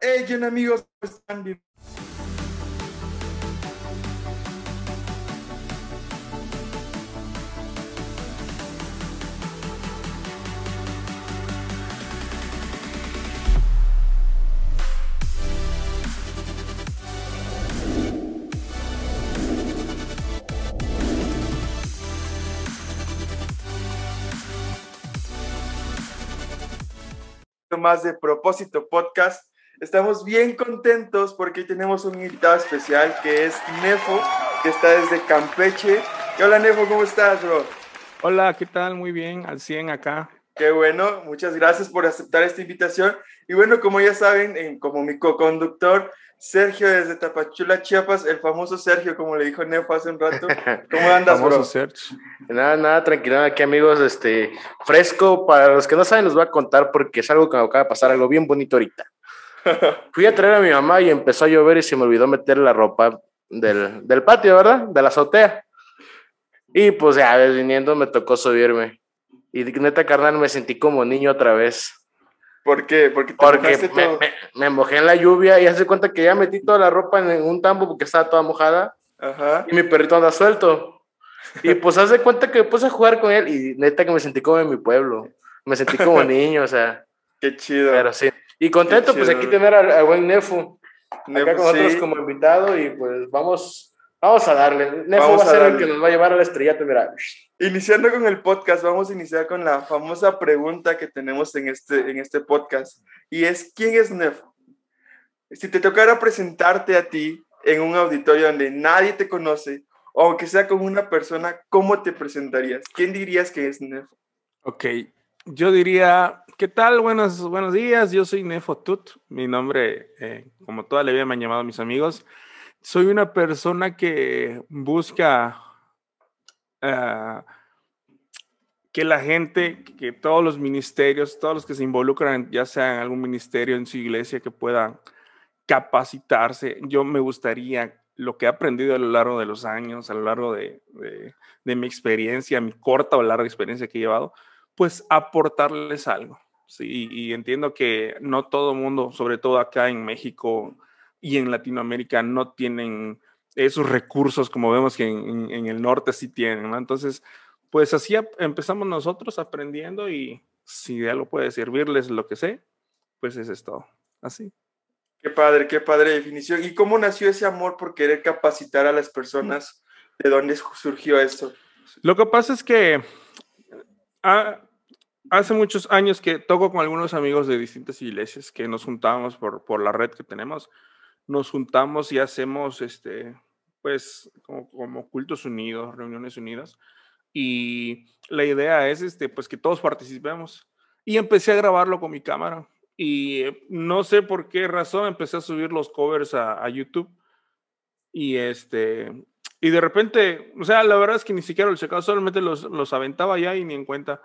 Hey, ¿qué amigos? ¿Cómo están? Bien- más de Propósito Podcast. Estamos bien contentos porque hoy tenemos un invitado especial que es Nefo, que está desde Campeche. Y hola Nefo, ¿cómo estás, bro? Hola, ¿qué tal? Muy bien, al 100 acá. Qué bueno, muchas gracias por aceptar esta invitación. Y bueno, como ya saben, en- como mi co-conductor, Sergio desde Tapachula, Chiapas, el famoso Sergio, como le dijo Nefo hace un rato. ¿Cómo andas, Famoso bro? search. Nada, nada, tranquilo aquí amigos, este, fresco, para los que no saben los voy a contar porque es algo que me acaba de pasar, algo bien bonito ahorita. Fui a traer a mi mamá y empezó a llover y se me olvidó meter la ropa del, del patio, ¿verdad? De la azotea. Y pues ya viniendo me tocó subirme. Y neta, carnal, me sentí como niño otra vez. ¿Por qué? Porque te Porque me, todo. me- me mojé en la lluvia y hace cuenta que ya metí toda la ropa en un tambo porque estaba toda mojada Ajá. y mi perrito anda suelto. Y pues haz de cuenta que me puse a jugar con él y neta que me sentí como en mi pueblo. Me sentí como niño, o sea, Qué chido. pero sí. Y contento, pues aquí tener al, al buen Nefu acá Nefo, con nosotros sí. como invitado y pues vamos, vamos a darle. Nefu Vamos va a a ser el darle. que nos va a llevar al estrellato, mira. Iniciando con el podcast, vamos a iniciar con la famosa pregunta que tenemos en este, en este podcast. Y es, ¿quién es Nefo? Si te tocara presentarte a ti en un auditorio donde nadie te conoce, o aunque sea con una persona, ¿cómo te presentarías? ¿Quién dirías que es Nefo? Ok, yo diría, ¿qué tal? Buenos, buenos días, yo soy Nefo Tut. Mi nombre, eh, como toda la vida me han llamado mis amigos. Soy una persona que busca ah, que la gente, que todos los ministerios, todos los que se involucran, ya sea en algún ministerio en su iglesia, que puedan capacitarse. Yo me gustaría lo que he aprendido a lo largo de los años, a lo largo de, de- de mi experiencia, mi corta o larga experiencia que he llevado, pues aportarles algo. Sí, y entiendo que no todo mundo, sobre todo acá en México y en Latinoamérica, no tienen esos recursos como vemos que en, el norte sí tienen, ¿no? Entonces, pues así empezamos nosotros aprendiendo y si de algo puede servirles lo que sé, pues eso es todo. Así. Qué padre, qué padre definición. ¿Y cómo nació ese amor por querer capacitar a las personas? ¿De dónde surgió esto? Lo que pasa es que ah, hace muchos años que toco con algunos amigos de distintas iglesias que nos juntamos por, por la red que tenemos. Nos juntamos y hacemos este, pues, como, cultos unidos, reuniones unidas. Y la idea es este, pues, que todos participemos. Y empecé a grabarlo con mi cámara. Y eh, no sé por qué razón empecé a subir los covers a YouTube. Y este, y de repente, o sea, la verdad es que ni siquiera los checaba, solamente los, los aventaba ya y ni en cuenta.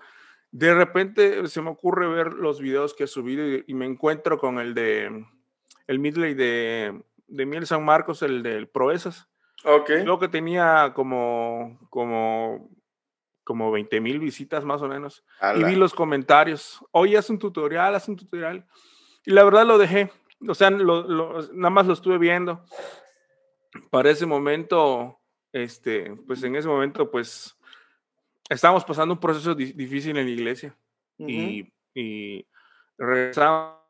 De repente se me ocurre ver los videos que he subido y, y me encuentro con el de el medley de, de Miel San Marcos, el del Proezas. Ok. Luego que tenía como, como, como 20 mil visitas más o menos. Y vi los comentarios. Oye, haz un tutorial, haz un tutorial. Y la verdad lo dejé. O sea, lo- lo- nada más lo estuve viendo. Para ese momento, este, pues en ese momento, pues estábamos pasando un proceso di- difícil en la iglesia. Ujú. Y, y regresaba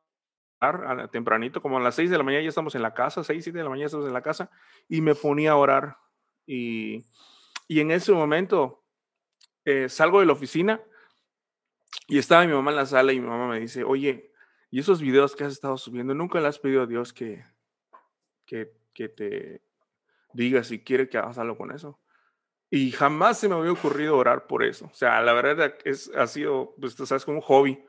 a la- tempranito, como a las 6 de la mañana ya estamos en la casa, 6, 7 de la mañana estamos en la casa, y me ponía a orar. Y, y en ese momento eh, salgo de la oficina y estaba mi mamá en la sala y mi mamá me dice, oye, ¿y esos videos que has estado subiendo, nunca le has pedido a Dios que, que, que te diga si quiere que hagas algo con eso? Y jamás se me había ocurrido orar por eso. O sea, la verdad es, ha sido, pues tú sabes, como un hobby.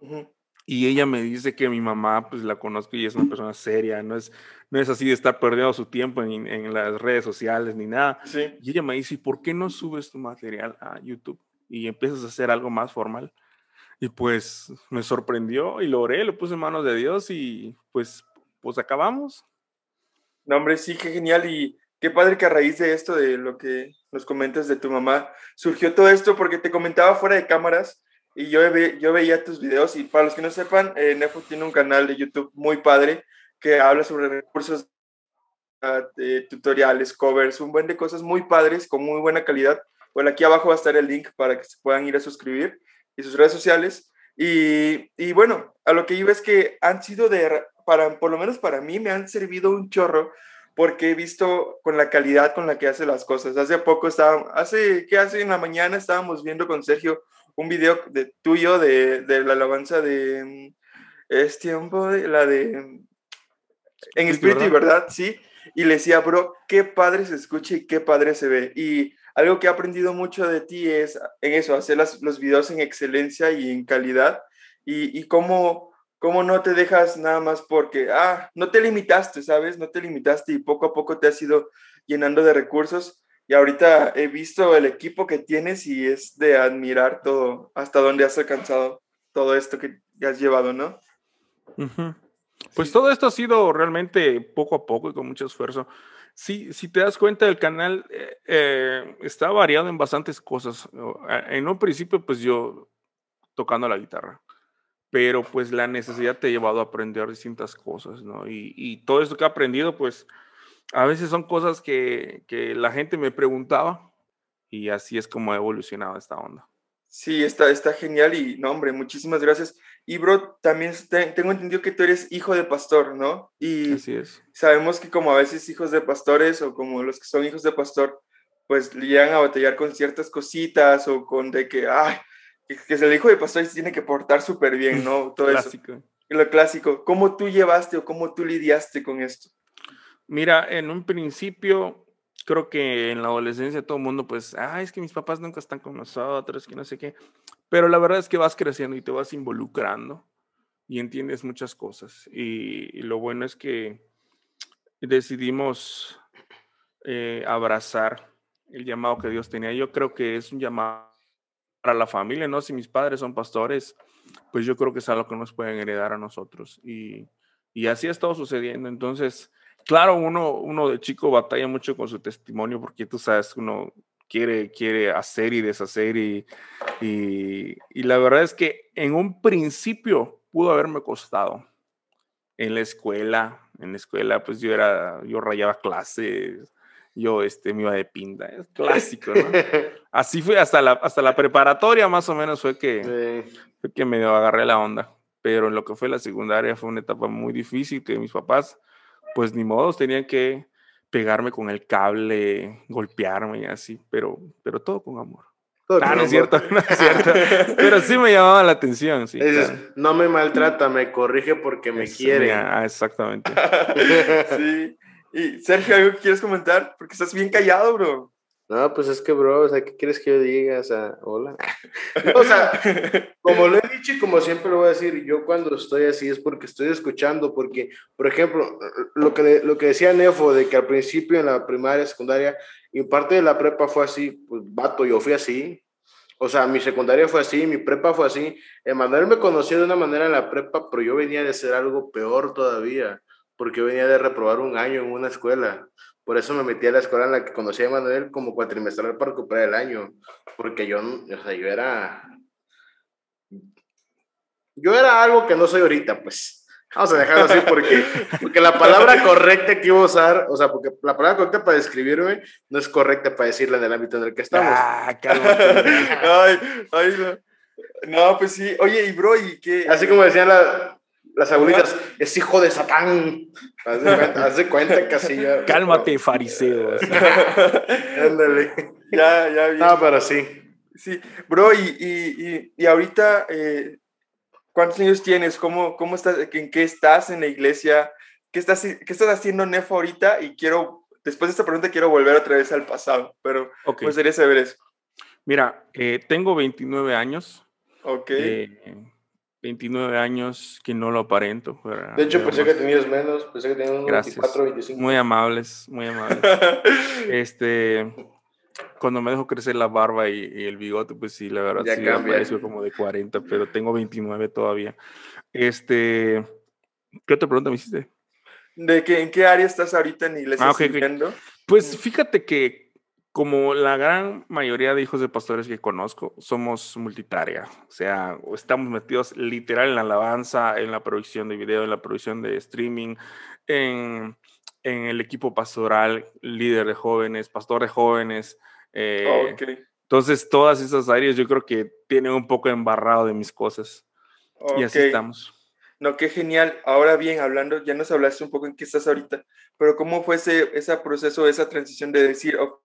Ujú. Y ella me dice que mi mamá, pues la conozco y es una persona seria, no es, no es así de estar perdiendo su tiempo en, en las redes sociales ni nada. Sí. Y ella me dice, "¿Y ¿por qué no subes tu material a YouTube y empiezas a hacer algo más formal? Y pues me sorprendió y lo oré, lo puse en manos de Dios y pues, pues acabamos. No, hombre, sí, qué genial. Y qué padre que a raíz de esto, de lo que nos comentas de tu mamá, surgió todo esto porque te comentaba fuera de cámaras y yo, yo veía tus videos y para los que no sepan, eh, Nefo tiene un canal de YouTube muy padre que habla sobre recursos, de tutoriales, covers, un buen de cosas muy padres con muy buena calidad. Bueno, aquí abajo va a estar el link para que se puedan ir a suscribir y sus redes sociales. Y, y bueno, a lo que iba es que han sido de, para, por lo menos para mí, me han servido un chorro porque he visto con la calidad con la que hace las cosas. Hace poco estaba, hace, ¿qué hace? En la mañana estábamos viendo con Sergio un video de, tuyo de, de la alabanza de, mm, es tiempo de, la de, en espíritu y verdad, sí. Y le decía, bro, qué padre se escucha y qué padre se ve. Y algo que he aprendido mucho de ti es en eso, hacer los videos en excelencia y en calidad. Y, y cómo, cómo no te dejas nada más porque, ah, no te limitaste, ¿sabes? No te limitaste y poco a poco te has ido llenando de recursos. Y ahorita he visto el equipo que tienes y es de admirar todo, hasta dónde has alcanzado todo esto que has llevado, ¿no? Pues todo esto ha sido realmente poco a poco y con mucho esfuerzo. Sí, si te das cuenta, el canal eh, eh, está variado en bastantes cosas. En un principio, pues yo tocando la guitarra pero pues la necesidad te ha llevado a aprender distintas cosas, ¿no? Y, todo esto que he aprendido, pues a veces son cosas que, la gente me preguntaba y así es como ha evolucionado esta onda. Sí, está, está genial y no, hombre, muchísimas gracias. Y bro, también tengo entendido que tú eres hijo de pastor, ¿no? Y así es. sabemos que como a veces hijos de pastores o como los que son hijos de pastor, pues llegan a batallar con ciertas cositas o con de que, ay, que, se el hijo de pastor tiene que portar súper bien, ¿no? Todo clásico. eso. Lo clásico. ¿Cómo tú llevaste o cómo tú lidiaste con esto? Mira, en un principio, creo que en la adolescencia todo el mundo, pues, ah, es que mis papás nunca están con nosotros, que no sé qué. Pero la verdad es que vas creciendo y te vas involucrando y entiendes muchas cosas. Y, lo bueno es que decidimos eh, abrazar el llamado que Dios tenía. Yo creo que es un llamado para la familia, ¿no? Si mis padres son pastores, pues yo creo que es algo que nos pueden heredar a nosotros. Y, y así ha estado sucediendo. Entonces, claro, uno, uno de chico batalla mucho con su testimonio porque tú sabes, uno quiere, quiere hacer y deshacer y, y, y la verdad es que en un principio pudo haberme costado. En la escuela, en la escuela, pues yo era, yo rayaba clases, yo este, me iba de pinta. Es clásico, ¿no? Así fue hasta la, hasta la preparatoria, más o menos, fue que, fue que me agarré la onda. Pero en lo que fue la secundaria fue una etapa muy difícil que mis papás, pues ni modos, tenían que pegarme con el cable, golpearme y así, pero, pero todo con amor. ah, no es cierto, no es cierto. Pero sí me llamaba la atención, sí. No me maltrata, me corrige porque me quiere. Ah, exactamente. sí. Y Sergio, ¿algo que quieres comentar? Porque estás bien callado, bro. No, pues es que, bro, o sea, ¿qué quieres que yo diga? O sea, hola. o sea, como lo he dicho y como siempre lo voy a decir, yo cuando estoy así es porque estoy escuchando, porque, por ejemplo, lo que, lo que decía Nefo, de que al principio en la primaria, secundaria, y parte de la prepa fue así, pues, vato, yo fui así. O sea, mi secundaria fue así, mi prepa fue así. Emanuel me conoció de una manera en la prepa, pero yo venía de ser algo peor todavía porque venía de reprobar un año en una escuela. Por eso me metí a la escuela en la que conocí a Manuel como cuatrimestral para recuperar el año, porque yo, o sea, yo era... Yo era algo que no soy ahorita, pues. Vamos a dejarlo así porque, porque la palabra correcta que iba a usar, o sea, porque la palabra correcta para describirme no es correcta para decirla en el ámbito en el que estamos. Ah, ay, ay, no. no. pues sí. Oye, y bro, ¿y qué? Así como decían la, las abuelitas, es hijo de Satán. Haz de cuenta, casi ya. Cálmate, fariseo. Ándale. ya, ya. Bien. No, pero sí. Sí, bro, y, y, y ahorita, eh, ¿cuántos años tienes? ¿Cómo, cómo estás? ¿En qué estás en la iglesia? ¿Qué estás, qué estás haciendo, Nefo, ahorita? Y quiero, después de esta pregunta, quiero volver otra vez al pasado, pero okay. me gustaría saber eso. Mira, eh, tengo 29 años. Ok. Eh, 29 años que no lo aparento. de hecho, pensé que tenías menos, pensé que tenías unos 24, 25. Muy amables, muy amables. este, cuando me dejo crecer la barba y, el bigote, pues sí, la verdad, ya sí, cambia. como de 40, pero tengo 29 todavía. Este, ¿qué otra pregunta me hiciste? ¿De que, en qué área estás ahorita en iglesia ah, okay, Pues fíjate que como la gran mayoría de hijos de pastores que conozco, somos multitarea. O sea, estamos metidos literal en la alabanza, en la producción de video, en la producción de streaming, en, en el equipo pastoral, líder de jóvenes, pastor de jóvenes. Eh, entonces, todas esas áreas yo creo que tienen un poco embarrado de mis cosas. Y así estamos. No, qué genial. Ahora bien, hablando, ya nos hablaste un poco en qué estás ahorita, pero ¿cómo fue ese, ese proceso, esa transición de decir, no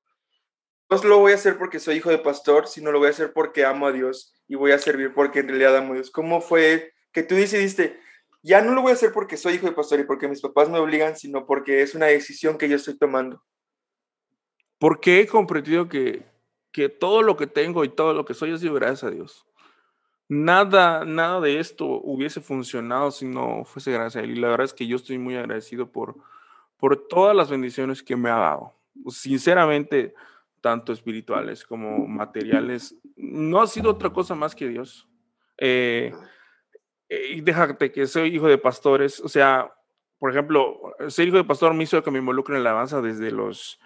lo voy a hacer porque soy hijo de pastor, sino lo voy a hacer porque amo a Dios y voy a servir porque en realidad amo a Dios. ¿Cómo fue que tú decidiste, ya no lo voy a hacer porque soy hijo de pastor y porque mis papás me obligan, sino porque es una decisión que yo estoy tomando? Porque he comprendido que, que todo lo que tengo y todo lo que soy ha sido gracias a Dios. Nada, nada de esto hubiese funcionado si no fuese gracias a Él. Y la verdad es que yo estoy muy agradecido por, por todas las bendiciones que me ha dado. Sinceramente, tanto espirituales como materiales, no ha sido otra cosa más que Dios. Eh, y déjate que soy hijo de pastores, o sea, por ejemplo, ser hijo de pastor me hizo que me involucre en la alabanza desde los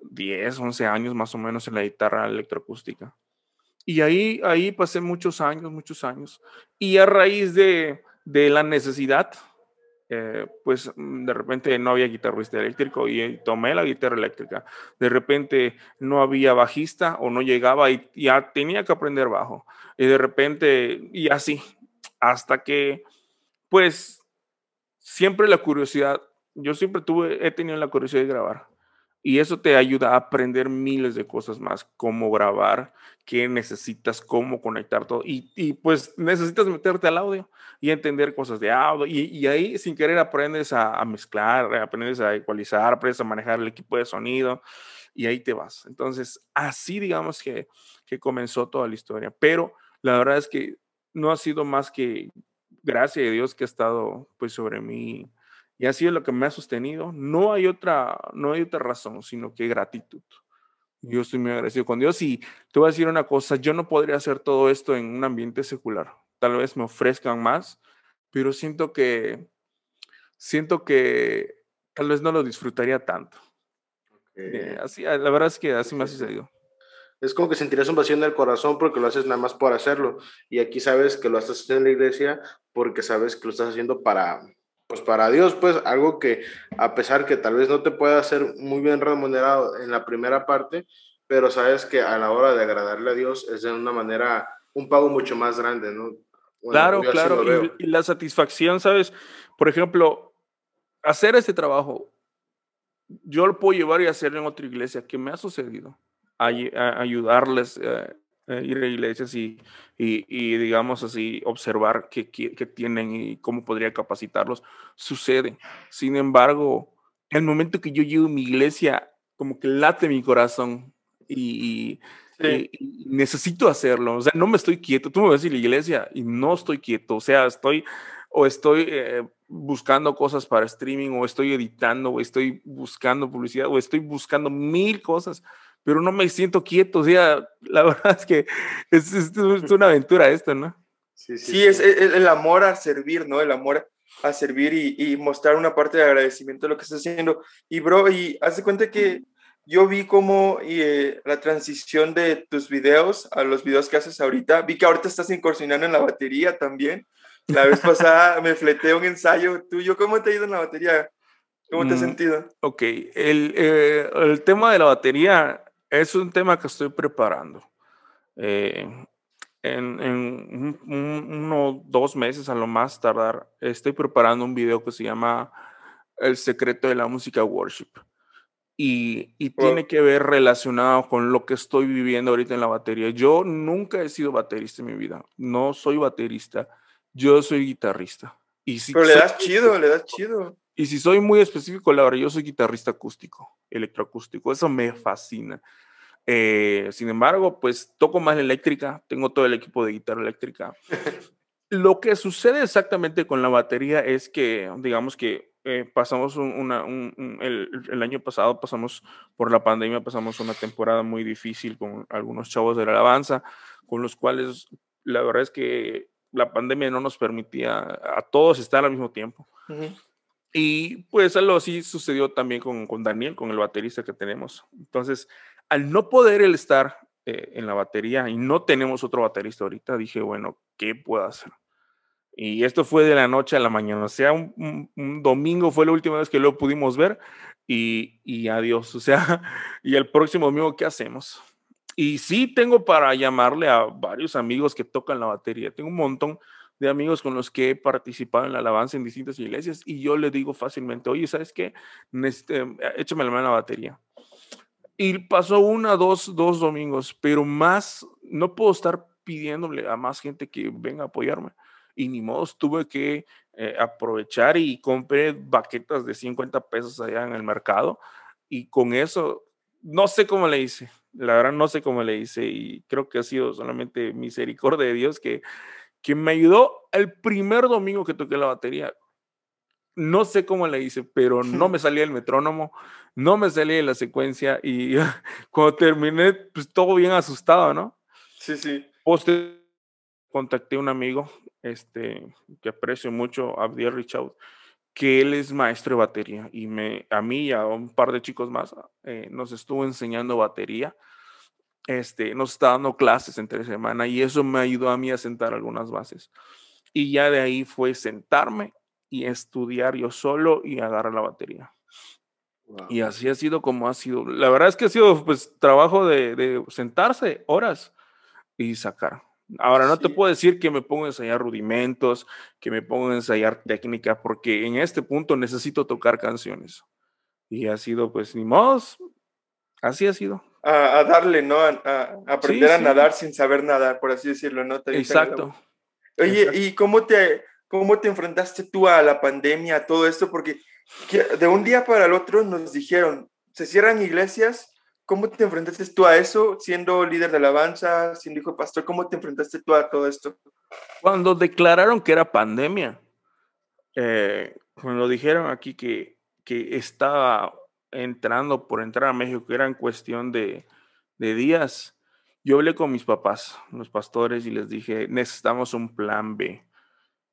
10, 11 años más o menos en la guitarra electroacústica. Y ahí, ahí pasé muchos años, muchos años. Y a raíz de, de la necesidad, eh, pues mm, de repente no había guitarrista eléctrico y tomé la guitarra eléctrica. De repente no había bajista o no llegaba y ya tenía que aprender bajo. Y de repente, y así, hasta que, pues, siempre la curiosidad, yo siempre tuve, he tenido la curiosidad de grabar. Y eso te ayuda a aprender miles de cosas más, cómo grabar, qué necesitas, cómo conectar todo. Y, y pues necesitas meterte al audio y entender cosas de audio. Y, y ahí sin querer aprendes a, a, mezclar, aprendes a ecualizar, aprendes a manejar el equipo de sonido y ahí te vas. Entonces, así digamos que, que comenzó toda la historia. Pero la verdad es que no ha sido más que gracia de Dios que ha estado pues sobre mí y ha sido lo que me ha sostenido. No hay otra, no hay otra razón, sino que gratitud. Yo estoy muy agradecido con Dios y te voy a decir una cosa, yo no podría hacer todo esto en un ambiente secular. Tal vez me ofrezcan más, pero siento que, siento que tal vez no lo disfrutaría tanto. Eh, así, la verdad es que así me ha sucedido. Es como que sentirías un vacío en el corazón porque lo haces nada más por hacerlo. Y aquí sabes que lo estás haciendo en la iglesia porque sabes que lo estás haciendo para, pues para Dios, pues algo que a pesar que tal vez no te pueda ser muy bien remunerado en la primera parte, pero sabes que a la hora de agradarle a Dios es de una manera, un pago mucho más grande, ¿no? claro, claro, y, y, la satisfacción, ¿sabes? Por ejemplo, hacer ese trabajo, yo lo puedo llevar y hacerlo en otra iglesia, ¿qué me ha sucedido? A ayudarles eh, eh, ir a iglesias y, y, digamos así, observar qué, qué, tienen y cómo podría capacitarlos, sucede. Sin embargo, el momento que yo llego a mi iglesia, como que late mi corazón y, necesito hacerlo. O sea, no me estoy quieto. Tú me a decir la iglesia y no estoy quieto. O sea, estoy o estoy eh, buscando cosas para streaming o estoy editando o estoy buscando publicidad o estoy buscando mil cosas pero no me siento quieto. O sea, la verdad es que es, es, una aventura esto, ¿no? Sí, sí, sí, Es, el amor a servir, ¿no? El amor a servir y, y, mostrar una parte de agradecimiento de lo que estás haciendo. Y, bro, y haz de cuenta que yo vi como eh, la transición de tus videos a los videos que haces ahorita. Vi que ahorita estás incursionando en la batería también. La vez pasada me fleté un ensayo tuyo. ¿Cómo te ha ido en la batería? ¿Cómo te has mm, sentido? Ok, el, eh, el tema de la batería es un tema que estoy preparando. Eh, en, en uno dos meses a lo más tardar, estoy preparando un video que se llama El secreto de la música worship. Y, y tiene que ver relacionado con lo que estoy viviendo ahorita en la batería. Yo nunca he sido baterista en mi vida. No soy baterista. Yo soy guitarrista. Y si Pero le das chido, le das chido. Y si soy muy específico, la verdad, yo soy guitarrista acústico, electroacústico. Eso me fascina. Eh, sin embargo, pues toco más la eléctrica, tengo todo el equipo de guitarra eléctrica. Lo que sucede exactamente con la batería es que, digamos que eh, pasamos una, un, el, el, año pasado, pasamos por la pandemia, pasamos una temporada muy difícil con algunos chavos de la alabanza, con los cuales la verdad es que la pandemia no nos permitía a todos estar al mismo tiempo. Uh -huh. Y pues algo así sucedió también con, con, Daniel, con el baterista que tenemos. Entonces, al no poder el estar eh, en la batería y no tenemos otro baterista ahorita, dije, bueno, ¿qué puedo hacer? Y esto fue de la noche a la mañana, o sea, un, domingo fue la última vez que lo pudimos ver y, y adiós, o sea, y el próximo domingo, ¿qué hacemos? Y sí tengo para llamarle a varios amigos que tocan la batería, tengo un montón de amigos con los que he participado en la alabanza en distintas iglesias y yo le digo fácilmente, oye, ¿sabes qué? échame la mano a la batería. Y pasó una, dos, dos domingos, pero más, no puedo estar pidiéndole a más gente que venga a apoyarme. Y ni modo, tuve que eh, aprovechar y compré baquetas de 50 pesos allá en el mercado. Y con eso, no sé cómo le hice. La verdad, no sé cómo le hice. Y creo que ha sido solamente misericordia de Dios que, que me ayudó el primer domingo que toqué la batería. No sé cómo le hice, pero no me salía el metrónomo, no me salía la secuencia y cuando terminé, pues todo bien asustado, ¿no? Sí, sí. Poste, contacté a un amigo este, que aprecio mucho, Abdiel Richard, que él es maestro de batería y me, a mí y a un par de chicos más eh, nos estuvo enseñando batería. Este, nos está dando clases entre semana y eso me ayudó a mí a sentar algunas bases. Y ya de ahí fue sentarme y estudiar yo solo y agarrar la batería. Y así ha sido como ha sido. La verdad es que ha sido pues trabajo de, sentarse horas y sacar. Ahora, no te puedo decir que me pongo a ensayar rudimentos, que me pongo a ensayar técnica, porque en este punto necesito tocar canciones. Y ha sido, pues, ni modo, así ha sido. A, darle, ¿no? A, aprender a nadar sin saber nadar, por así decirlo, ¿no? Exacto. Oye, ¿y cómo te, ¿Cómo te enfrentaste tú a la pandemia, a todo esto? Porque de un día para el otro nos dijeron, se cierran iglesias. ¿Cómo te enfrentaste tú a eso, siendo líder de alabanza, siendo hijo pastor? ¿Cómo te enfrentaste tú a todo esto? Cuando declararon que era pandemia, eh, cuando dijeron aquí que, que estaba entrando por entrar a México, que era en cuestión de, de días, yo hablé con mis papás, los pastores, y les dije, necesitamos un plan B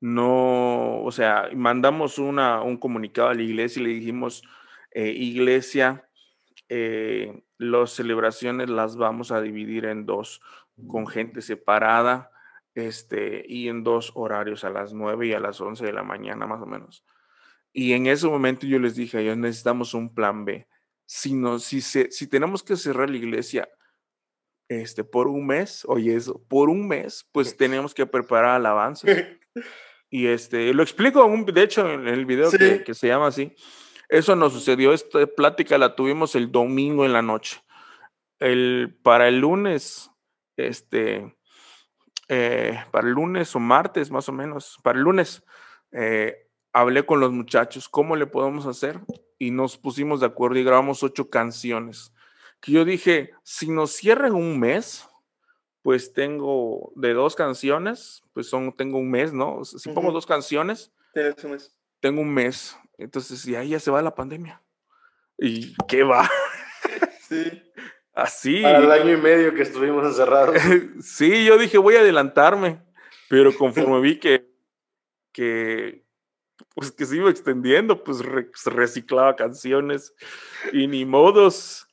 no, o sea, mandamos una, un comunicado a la iglesia y le dijimos, eh, iglesia, eh, las celebraciones las vamos a dividir en dos, con gente separada, este, y en dos horarios, a las nueve y a las once de la mañana más o menos. Y en ese momento yo les dije, ellos necesitamos un plan B. Si, no, si, se, si tenemos que cerrar la iglesia este, por un mes, oye eso, por un mes, pues tenemos que preparar alabanzas. Y este, lo explico, de hecho, en el video que, se llama así. Eso nos sucedió, esta plática la tuvimos el domingo en la noche. El, para el lunes, este, eh, para el lunes o martes más o menos, para el lunes, eh, hablé con los muchachos, ¿cómo le podemos hacer? Y nos pusimos de acuerdo y grabamos ocho canciones. Que yo dije, si nos cierran un mes, pues tengo de dos canciones, pues son, tengo un mes, ¿no? Si pongo dos canciones, un mes. tengo un mes. Entonces, y ahí ya se va la pandemia. ¿Y qué va? Sí. Así. Al año y medio que estuvimos encerrados. sí, yo dije, voy a adelantarme, pero conforme vi que, que, pues que se iba extendiendo, pues reciclaba canciones y ni modos.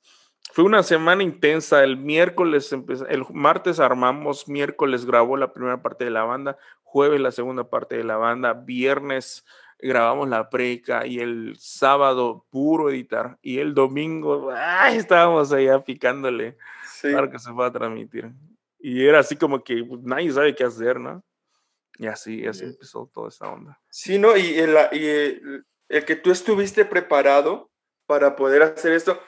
Fue una semana intensa. El miércoles, el martes armamos, miércoles grabó la primera parte de la banda, jueves la segunda parte de la banda, viernes grabamos la preca y el sábado puro editar y el domingo estábamos allá picándole para que se pueda transmitir. Y era así como que pues, nadie sabe qué hacer, ¿no? Y así, así empezó toda esta onda. Sí, ¿no? Y, el, y el que tú estuviste preparado para poder hacer esto,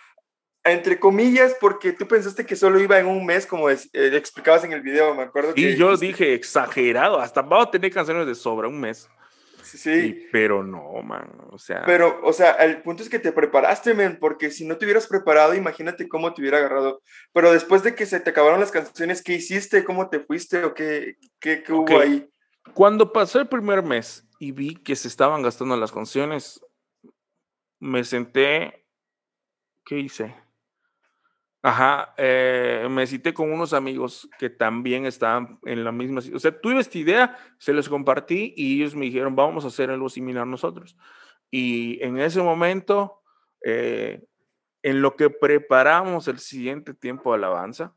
entre comillas, porque tú pensaste que solo iba en un mes, como eh, explicabas en el video, me acuerdo. Y yo dije, exagerado, hasta vamos a tener canciones de sobra, un mes. Sí, sí. pero no, man, o sea. Pero, o sea, el punto es que te preparaste, men, porque si no te hubieras preparado, imagínate cómo te hubiera agarrado. Pero después de que se te acabaron las canciones, ¿qué hiciste? ¿Cómo te fuiste? ¿O qué, qué, qué hubo ahí? Cuando pasó el primer mes y vi que se estaban gastando las canciones, me senté, ¿qué hice? Ajá, eh, me cité con unos amigos que también estaban en la misma O sea, tuve esta idea, se los compartí y ellos me dijeron, vamos a hacer algo similar nosotros. Y en ese momento, eh, en lo que preparamos el siguiente tiempo de alabanza,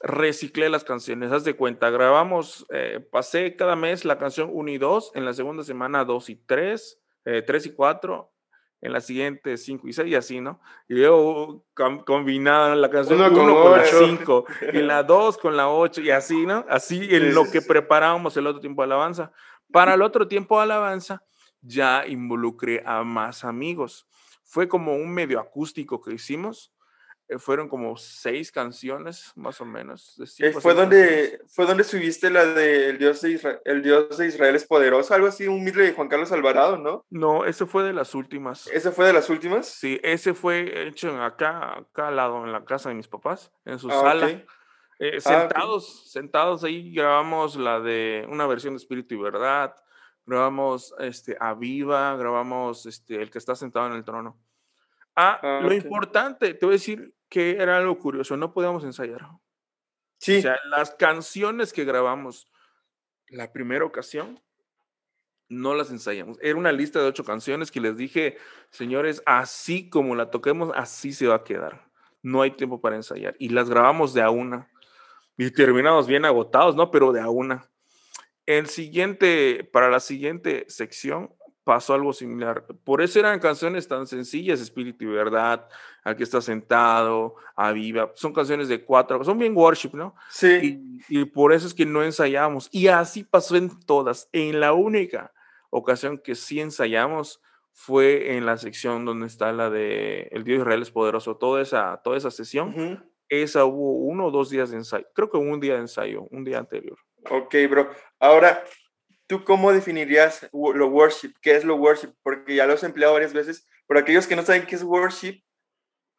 reciclé las canciones. Haz de cuenta, grabamos, eh, pasé cada mes la canción 1 y 2, en la segunda semana 2 y 3, 3 eh, y 4, en la siguiente 5 y 6 y así, ¿no? Y luego combinaban la canción 1 con, la 5, y la 2 con la 8 y así, ¿no? Así en lo que preparábamos el otro tiempo de alabanza. Para el otro tiempo de alabanza ya involucré a más amigos. Fue como un medio acústico que hicimos fueron como seis canciones, más o menos. Eh, fue, donde, fue donde subiste la de el Dios de, Israel, el Dios de Israel es poderoso, algo así, un medley de Juan Carlos Alvarado, ¿no? No, ese fue de las últimas. ¿Ese fue de las últimas? Sí, ese fue hecho acá, acá al lado, en la casa de mis papás, en su ah, sala. Eh, ah, sentados, sentados ahí grabamos la de una versión de Espíritu y Verdad, grabamos este, a Viva, grabamos este, El que está sentado en el trono. Ah, ah, lo importante, te voy a decir que era algo curioso, no podíamos ensayar. Sí. O sea, las canciones que grabamos la primera ocasión, no las ensayamos. Era una lista de ocho canciones que les dije, señores, así como la toquemos, así se va a quedar. No hay tiempo para ensayar. Y las grabamos de a una. Y terminamos bien agotados, ¿no? Pero de a una. El siguiente, para la siguiente sección, pasó algo similar. Por eso eran canciones tan sencillas, Espíritu y Verdad, Al que está sentado, A Viva. Son canciones de cuatro, son bien worship, ¿no? Sí. Y, por eso es que no ensayamos. Y así pasó en todas. En la única ocasión que sí ensayamos fue en la sección donde está la de El Dios Israel es poderoso. Toda esa, toda esa sesión, esa hubo uno o dos días de ensayo. Creo que un día de ensayo, un día anterior. Ok, bro. Ahora, ¿Tú cómo definirías lo worship? ¿Qué es lo worship? Porque ya lo has empleado varias veces. Por aquellos que no saben qué es worship,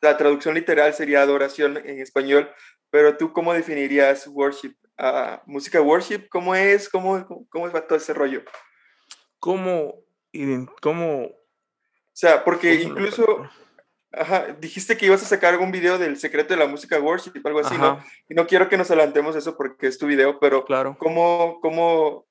la traducción literal sería adoración en español. Pero tú, ¿cómo definirías worship? Uh, ¿Música worship? ¿Cómo es? ¿Cómo, cómo, va todo ese rollo? ¿Cómo? ¿Cómo? O sea, porque incluso Ajá, dijiste que ibas a sacar algún video del secreto de la música worship, algo así, ¿no? Y no quiero que nos adelantemos eso porque es tu video, pero claro. ¿cómo, cómo,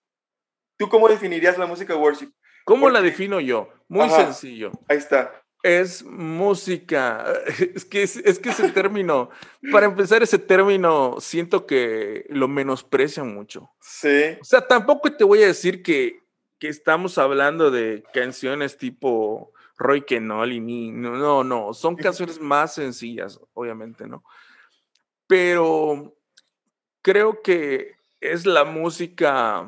¿Tú cómo definirías la música worship? ¿Cómo la defino yo? Muy sencillo. Ahí está. Es música. Es que es, que ese término, para empezar, ese término siento que lo menosprecian mucho. Sí. O sea, tampoco te voy a decir que, que estamos hablando de canciones tipo Roy Kenol y ni. No, no, no. Son canciones más sencillas, obviamente, ¿no? Pero creo que es la música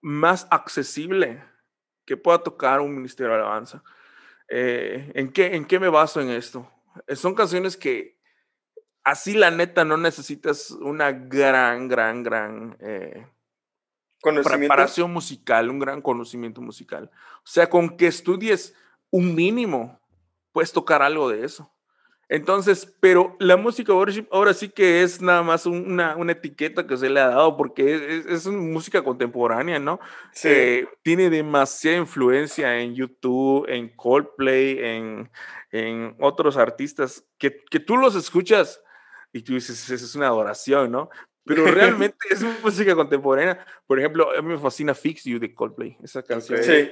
más accesible que pueda tocar un ministerio de alabanza. Eh, ¿en, qué, ¿En qué me baso en esto? Eh, son canciones que así la neta no necesitas una gran, gran, gran eh, preparación musical, un gran conocimiento musical. O sea, con que estudies un mínimo, puedes tocar algo de eso. Entonces, pero la música worship ahora sí que es nada más una, una etiqueta que se le ha dado porque es, es, música contemporánea, ¿no? Sí. Eh, tiene demasiada influencia en YouTube, en Coldplay, en, en otros artistas que, que tú los escuchas y tú dices, es una adoración, ¿no? Pero realmente es música contemporánea. Por ejemplo, a mí me fascina Fix You de Coldplay, esa canción. Sí.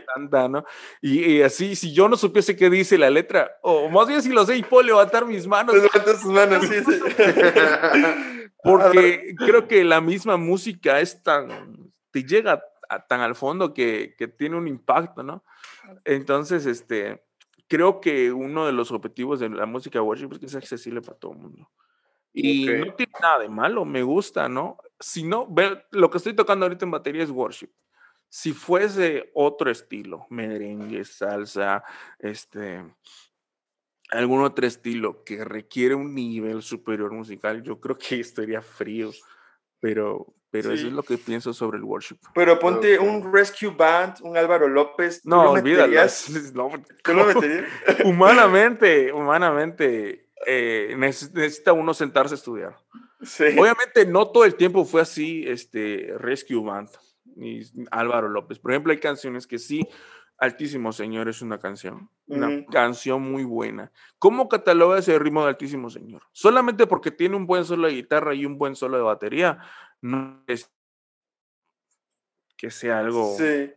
¿no? Y, así, si yo no supiese qué dice la letra, o más bien si lo sé y puedo levantar mis manos. Levantar sus manos, sí, sí. Porque creo que la misma música es tan, te llega tan al fondo que, que tiene un impacto, ¿no? Entonces, este, creo que uno de los objetivos de la música worship es que sea accesible para todo el mundo. Y no tiene nada de malo, me gusta, ¿no? Si no, lo que estoy tocando ahorita en batería es worship. Si fuese otro estilo, merengue, salsa, este, algún otro estilo que requiere un nivel superior musical, yo creo que estaría frío. Pero, pero eso es lo que pienso sobre el worship. Pero ponte un Rescue Band, un Álvaro López. No, olvídalo. No, ¿Tú lo meterías? humanamente, humanamente, eh, necesita uno sentarse a estudiar. Obviamente no todo el tiempo fue así, este, Rescue Band y Álvaro López. Por ejemplo, hay canciones que sí, Altísimo Señor es una canción, una canción muy buena. ¿Cómo cataloga ese ritmo de Altísimo Señor? Solamente porque tiene un buen solo de guitarra y un buen solo de batería, no es que sea algo... Sí.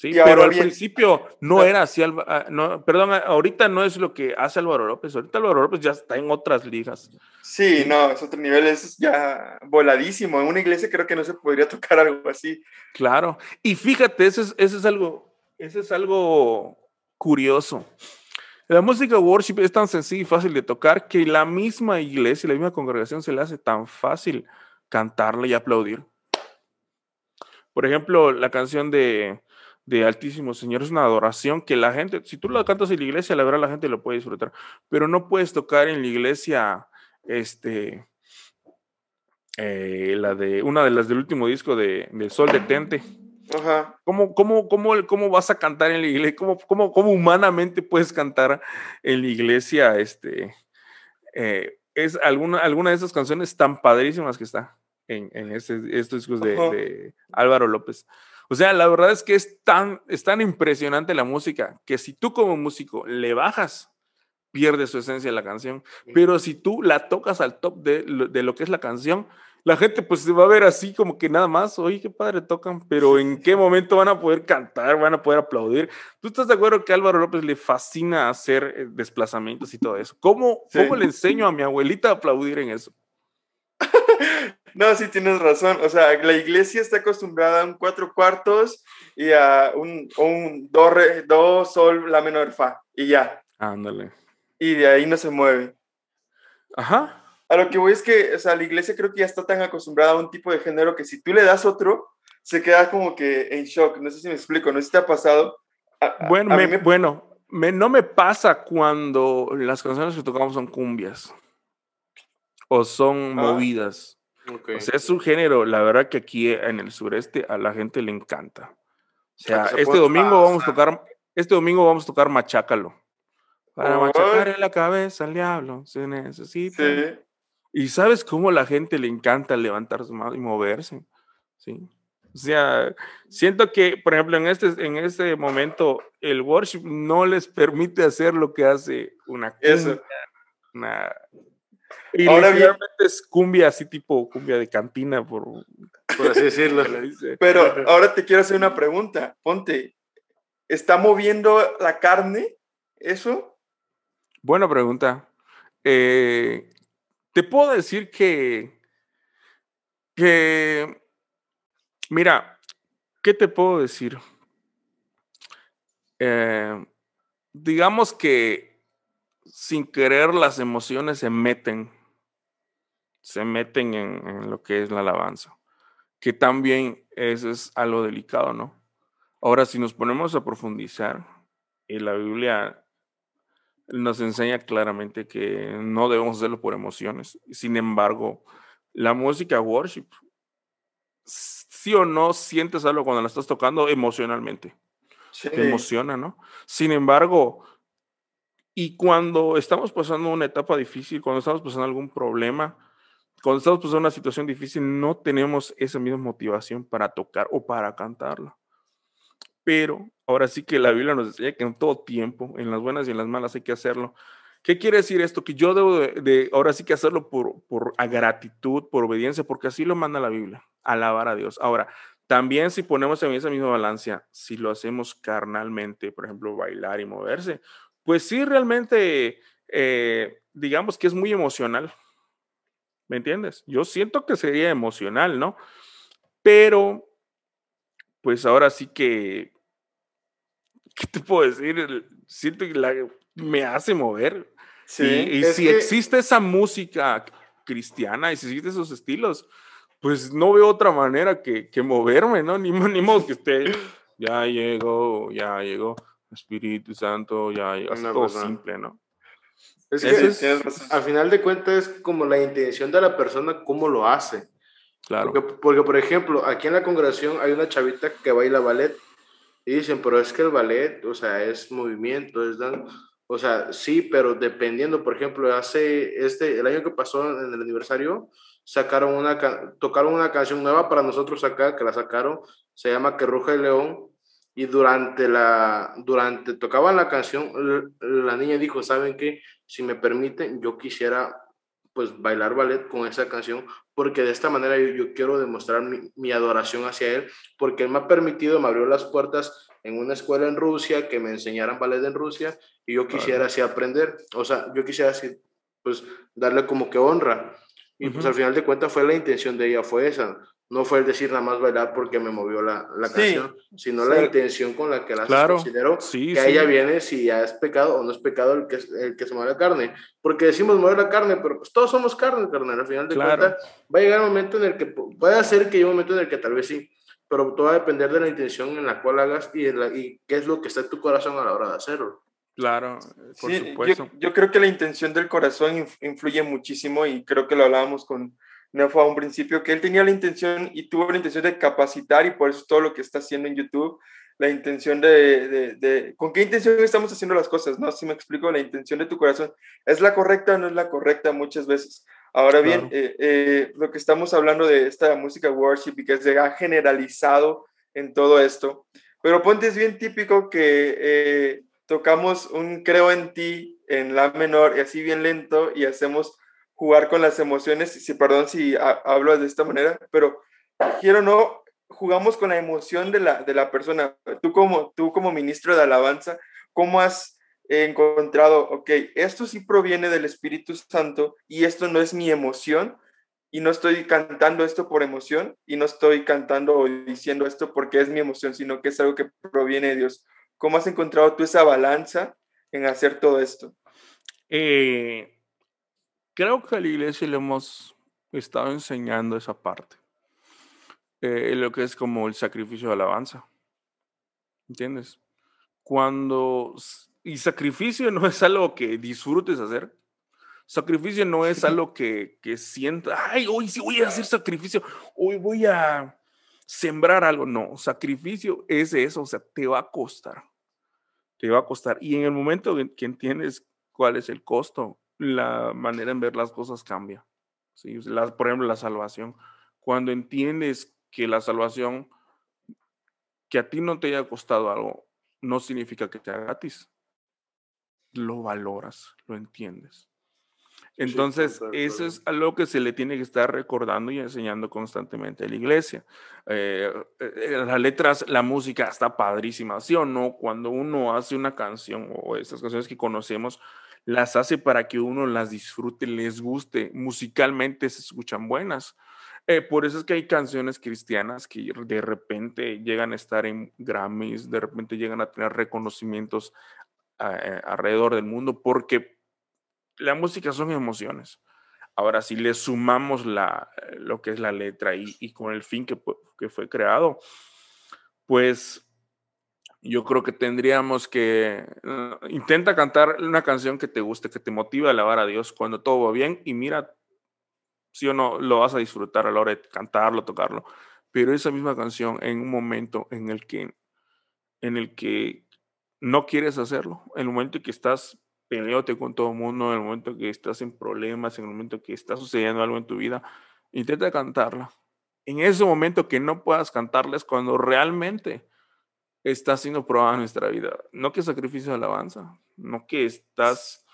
Sí, pero al principio no era así, ah, no, perdón, ahorita no es lo que hace Álvaro López, ahorita Álvaro López ya está en otras ligas. Sí, no, es otro nivel, es ya voladísimo. En una iglesia creo que no se podría tocar algo así. Claro, y fíjate, eso es, eso es algo, eso es algo curioso. La música worship es tan sencilla y fácil de tocar que la misma iglesia, la misma congregación se le hace tan fácil cantarla y aplaudir. Por ejemplo, la canción de de Altísimo Señor. Es una adoración que la gente, si tú la cantas en la iglesia, la verdad la gente lo puede disfrutar, pero no puedes tocar en la iglesia, este, eh, la de, una de las del último disco de, del Sol Detente. Ajá. ¿Cómo, cómo, cómo, cómo vas a cantar en la iglesia? ¿Cómo, cómo, cómo humanamente puedes cantar en la iglesia? Este, eh, es alguna, alguna de esas canciones tan padrísimas que está en, en estos discos de, de Álvaro López. O sea, la verdad es que es tan, es tan impresionante la música que si tú como músico le bajas, pierde su esencia la canción. Pero si tú la tocas al top de, de, lo que es la canción, la gente pues se va a ver así como que nada más, oye, qué padre tocan, pero en qué momento van a poder cantar, van a poder aplaudir. ¿Tú estás de acuerdo que a Álvaro López le fascina hacer eh, desplazamientos y todo eso? ¿Cómo, ¿cómo le enseño a mi abuelita a aplaudir en eso? No, sí tienes razón. O sea, la iglesia está acostumbrada a un cuatro cuartos y a un, un do, do, sol, la menor, fa. Y ya. Ándale. Y de ahí no se mueve. Ajá. A lo que voy es que, o sea, la iglesia creo que ya está tan acostumbrada a un tipo de género que si tú le das otro, se queda como que en shock. No sé si me explico, no sé si te ha pasado. bueno, me, bueno no me pasa cuando las canciones que tocamos son cumbias o son ah. movidas. O sea, es un género, la verdad que aquí en el sureste a la gente le encanta. O sea, este domingo vamos a tocar, este domingo vamos a tocar Machácalo. Para machacar en la cabeza al diablo se necesita. Y sabes cómo la gente le encanta levantarse más y moverse. Sí. O sea, siento que, por ejemplo, en este, en este momento, el worship no les permite hacer lo que hace una, una y ahora bien, es cumbia así tipo cumbia de cantina, por, así decirlo. Pero ahora te quiero hacer una pregunta. Ponte, ¿está moviendo la carne eso? Buena pregunta. Eh, te puedo decir que, que, mira, ¿qué te puedo decir? Eh, digamos que sin querer las emociones se meten se meten en, lo que es la alabanza, que también eso es algo delicado, ¿no? Ahora, si nos ponemos a profundizar, y la Biblia nos enseña claramente que no debemos hacerlo por emociones. Sin embargo, la música worship, sí o no sientes algo cuando la estás tocando emocionalmente. Te emociona, ¿no? Sin embargo, y cuando estamos pasando una etapa difícil, cuando estamos pasando algún problema, cuando estamos pasando una situación difícil, no tenemos esa misma motivación para tocar o para cantarla. Pero ahora sí que la Biblia nos enseña que en todo tiempo, en las buenas y en las malas, hay que hacerlo. ¿Qué quiere decir esto? Que yo debo de, ahora sí que hacerlo por, por gratitud, por obediencia, porque así lo manda la Biblia, alabar a Dios. Ahora, también si ponemos en esa misma balanza, si lo hacemos carnalmente, por ejemplo, bailar y moverse, pues sí, realmente, eh, digamos que es muy emocional, ¿Me entiendes? Yo siento que sería emocional, ¿no? Pero, pues ahora sí que, ¿qué te puedo decir? Siento que me hace mover. Sí, y, si existe esa música cristiana y si existen esos estilos, pues no veo otra manera que, que moverme, ¿no? Ni, ni modo que esté, ya llegó, ya llegó, Espíritu Santo, ya llegó, todo simple, ¿no? Es que al final de cuentas es como la intención de la persona, cómo lo hace. Claro. Porque, por ejemplo, aquí en la congregación hay una chavita que baila ballet y dicen, pero es que el ballet, o sea, es movimiento, es dan, o sea, sí, pero dependiendo, por ejemplo, hace este, el año que pasó en el aniversario, sacaron una, tocaron una canción nueva para nosotros acá, que la sacaron, se llama Que Ruja el León, y durante la, durante tocaban la canción, la niña dijo, ¿saben qué? Si me permiten, yo quisiera pues bailar ballet con esa canción, porque de esta manera yo, quiero demostrar mi, mi, adoración hacia él, porque él me ha permitido, me abrió las puertas en una escuela en Rusia, que me enseñaran ballet en Rusia, y yo quisiera así aprender, o sea, yo quisiera así, pues, darle como que honra. Y pues al final de cuentas fue la intención de ella, fue esa. No fue el decir nada más bailar porque me movió la, la canción, sino la intención con la que la claro. considero sí, que ella viene si ya es pecado o no es pecado el que, el que se mueve la carne. Porque decimos mover la carne, pero pues todos somos carne, carnal. Al final de cuentas va a llegar un momento en el que puede ser que llegue un momento en el que tal vez sí, pero todo va a depender de la intención en la cual hagas y, la, y qué es lo que está en tu corazón a la hora de hacerlo. Claro, por supuesto. Yo, yo, creo que la intención del corazón influye muchísimo y creo que lo hablábamos con Nefo a un principio, que él tenía la intención y tuvo la intención de capacitar y por eso todo lo que está haciendo en YouTube, la intención de, de, de, ¿con qué intención estamos haciendo las cosas? ¿No? Si me explico, la intención de tu corazón, ¿es la correcta o no es la correcta muchas veces? Ahora bien, claro. eh, eh, lo que estamos hablando de esta música worship y que se ha generalizado en todo esto, pero ponte es bien típico que eh, tocamos un creo en ti en la menor y así bien lento y hacemos jugar con las emociones, si perdón si hablo de esta manera, pero quiero no, jugamos con la emoción de la, de la persona. Tú como, tú como ministro de alabanza, ¿cómo has encontrado, ok, esto sí proviene del Espíritu Santo y esto no es mi emoción y no estoy cantando esto por emoción y no estoy cantando o diciendo esto porque es mi emoción, sino que es algo que proviene de Dios. ¿Cómo has encontrado tú esa balanza en hacer todo esto? Eh, creo que a la iglesia le hemos estado enseñando esa parte, eh, lo que es como el sacrificio de alabanza. ¿Entiendes? Cuando y sacrificio no es algo que disfrutes hacer. Sacrificio no es algo que, que sienta, ay, hoy sí voy a hacer sacrificio, hoy voy a sembrar algo. No, sacrificio es eso, o sea, te va a costar. Te va a costar. Y en el momento que entiendes cuál es el costo, la manera en ver las cosas cambia. ¿sí? La, por ejemplo, la salvación. Cuando entiendes que la salvación, que a ti no te haya costado algo, no significa que te haga gratis lo valoras, lo entiendes. Entonces, sí, eso es algo que se le tiene que estar recordando y enseñando constantemente a la iglesia. Eh, eh, las letras, la música está padrísima, ¿sí o no? Cuando uno hace una canción o estas canciones que conocemos, las hace para que uno las disfrute, les guste. Musicalmente se escuchan buenas. Eh, por eso es que hay canciones cristianas que de repente llegan a estar en Grammys, de repente llegan a tener reconocimientos eh, alrededor del mundo porque la música son emociones. Ahora, si le sumamos la, lo que es la letra y, con el fin que, fue creado, pues yo creo que tendríamos que uh, intenta cantar una canción que te guste, que te motive a alabar a Dios cuando todo va bien y mira si o no lo vas a disfrutar a la hora de cantarlo, tocarlo. Pero esa misma canción en un momento en el que en el que no quieres hacerlo. En el momento en que estás peleándote con todo el mundo, en el momento en que estás en problemas, en el momento en que está sucediendo algo en tu vida, intenta cantarla. En ese momento que no puedas cantarla cuando realmente está siendo probada nuestra vida. No que sacrificio de alabanza, no que estás